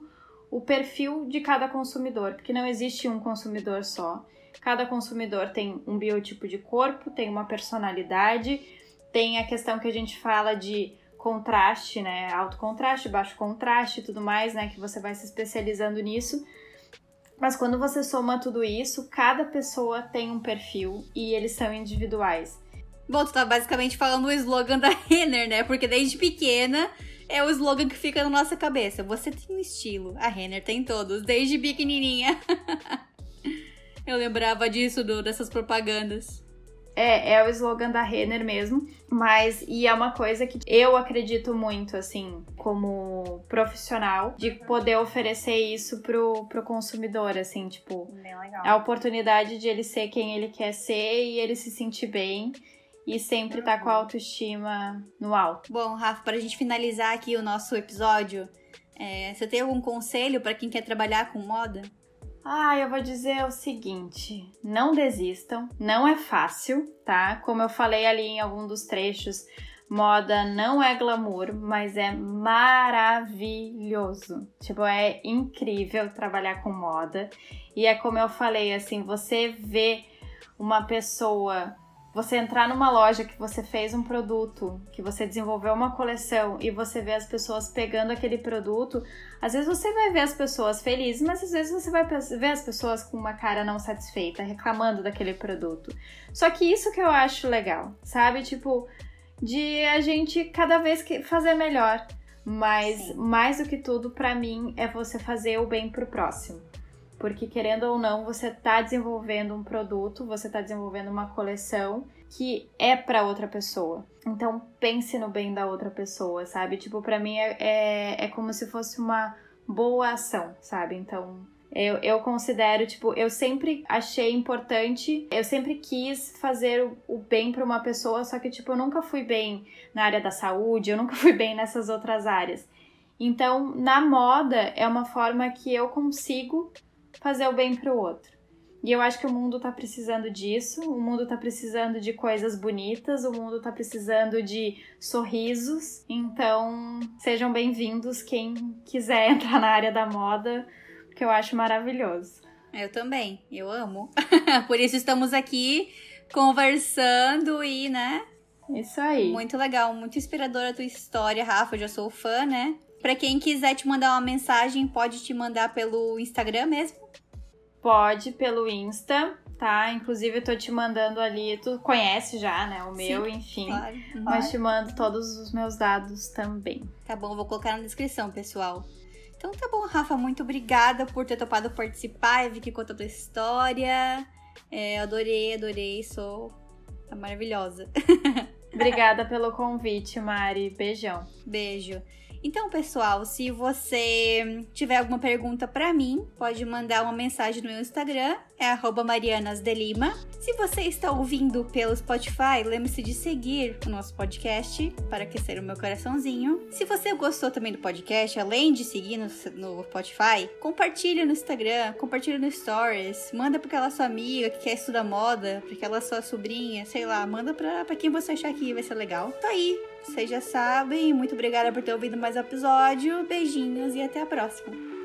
o perfil de cada consumidor, porque não existe um consumidor só. Cada consumidor tem um biotipo de corpo, tem uma personalidade, tem a questão que a gente fala de contraste, né? Alto contraste, baixo contraste e tudo mais, né? Que você vai se especializando nisso. Mas quando você soma tudo isso, cada pessoa tem um perfil e eles são individuais. Bom, tu tá basicamente falando o slogan da Renner, né? Porque desde pequena é o slogan que fica na nossa cabeça. Você tem um estilo. A Renner tem todos, desde pequenininha. Eu lembrava disso, do, dessas propagandas. É, é o slogan da Renner mesmo, mas e é uma coisa que eu acredito muito, assim, como profissional, de poder oferecer isso pro, pro consumidor, assim, tipo, Bem legal. a oportunidade de ele ser quem ele quer ser e ele se sentir bem e sempre tá com a autoestima no alto. Bom, Rafa, para a gente finalizar aqui o nosso episódio, é, você tem algum conselho para quem quer trabalhar com moda? Ah, eu vou dizer o seguinte: não desistam, não é fácil, tá? Como eu falei ali em algum dos trechos, moda não é glamour, mas é maravilhoso. Tipo, é incrível trabalhar com moda. E é como eu falei, assim, você vê uma pessoa você entrar numa loja que você fez um produto, que você desenvolveu uma coleção e você vê as pessoas pegando aquele produto, às vezes você vai ver as pessoas felizes, mas às vezes você vai ver as pessoas com uma cara não satisfeita, reclamando daquele produto. Só que isso que eu acho legal, sabe? Tipo, de a gente cada vez fazer melhor. Mas Sim. mais do que tudo, para mim, é você fazer o bem pro próximo. Porque querendo ou não, você está desenvolvendo um produto, você está desenvolvendo uma coleção que é para outra pessoa. Então pense no bem da outra pessoa, sabe? Tipo, para mim é, é, é como se fosse uma boa ação, sabe? Então eu, eu considero, tipo, eu sempre achei importante, eu sempre quis fazer o, o bem para uma pessoa, só que, tipo, eu nunca fui bem na área da saúde, eu nunca fui bem nessas outras áreas. Então, na moda, é uma forma que eu consigo fazer o bem para o outro. E eu acho que o mundo tá precisando disso, o mundo tá precisando de coisas bonitas, o mundo tá precisando de sorrisos. Então, sejam bem-vindos quem quiser entrar na área da moda, porque eu acho maravilhoso. Eu também, eu amo. Por isso estamos aqui conversando e, né? Isso aí. Muito legal, muito inspiradora a tua história, Rafa. Eu já sou fã, né? Para quem quiser te mandar uma mensagem, pode te mandar pelo Instagram mesmo? Pode, pelo Insta, tá? Inclusive, eu tô te mandando ali. Tu conhece já, né? O meu, Sim, enfim. Claro. Uhum. Mas te mando todos os meus dados também. Tá bom, vou colocar na descrição, pessoal. Então tá bom, Rafa, muito obrigada por ter topado participar e vir aqui contar a tua história. É, adorei, adorei, sou tá maravilhosa. Obrigada pelo convite, Mari. Beijão. Beijo. Então, pessoal, se você tiver alguma pergunta para mim, pode mandar uma mensagem no meu Instagram, é marianasdelima. Se você está ouvindo pelo Spotify, lembre-se de seguir o nosso podcast para aquecer o meu coraçãozinho. Se você gostou também do podcast, além de seguir no, no Spotify, compartilhe no Instagram, compartilhe no Stories, manda para aquela sua amiga que quer estudar moda, para aquela sua sobrinha, sei lá, manda para quem você achar que vai ser legal. Tá aí, vocês já sabem. Muito obrigada por ter ouvido mais episódio. Beijinhos e até a próxima.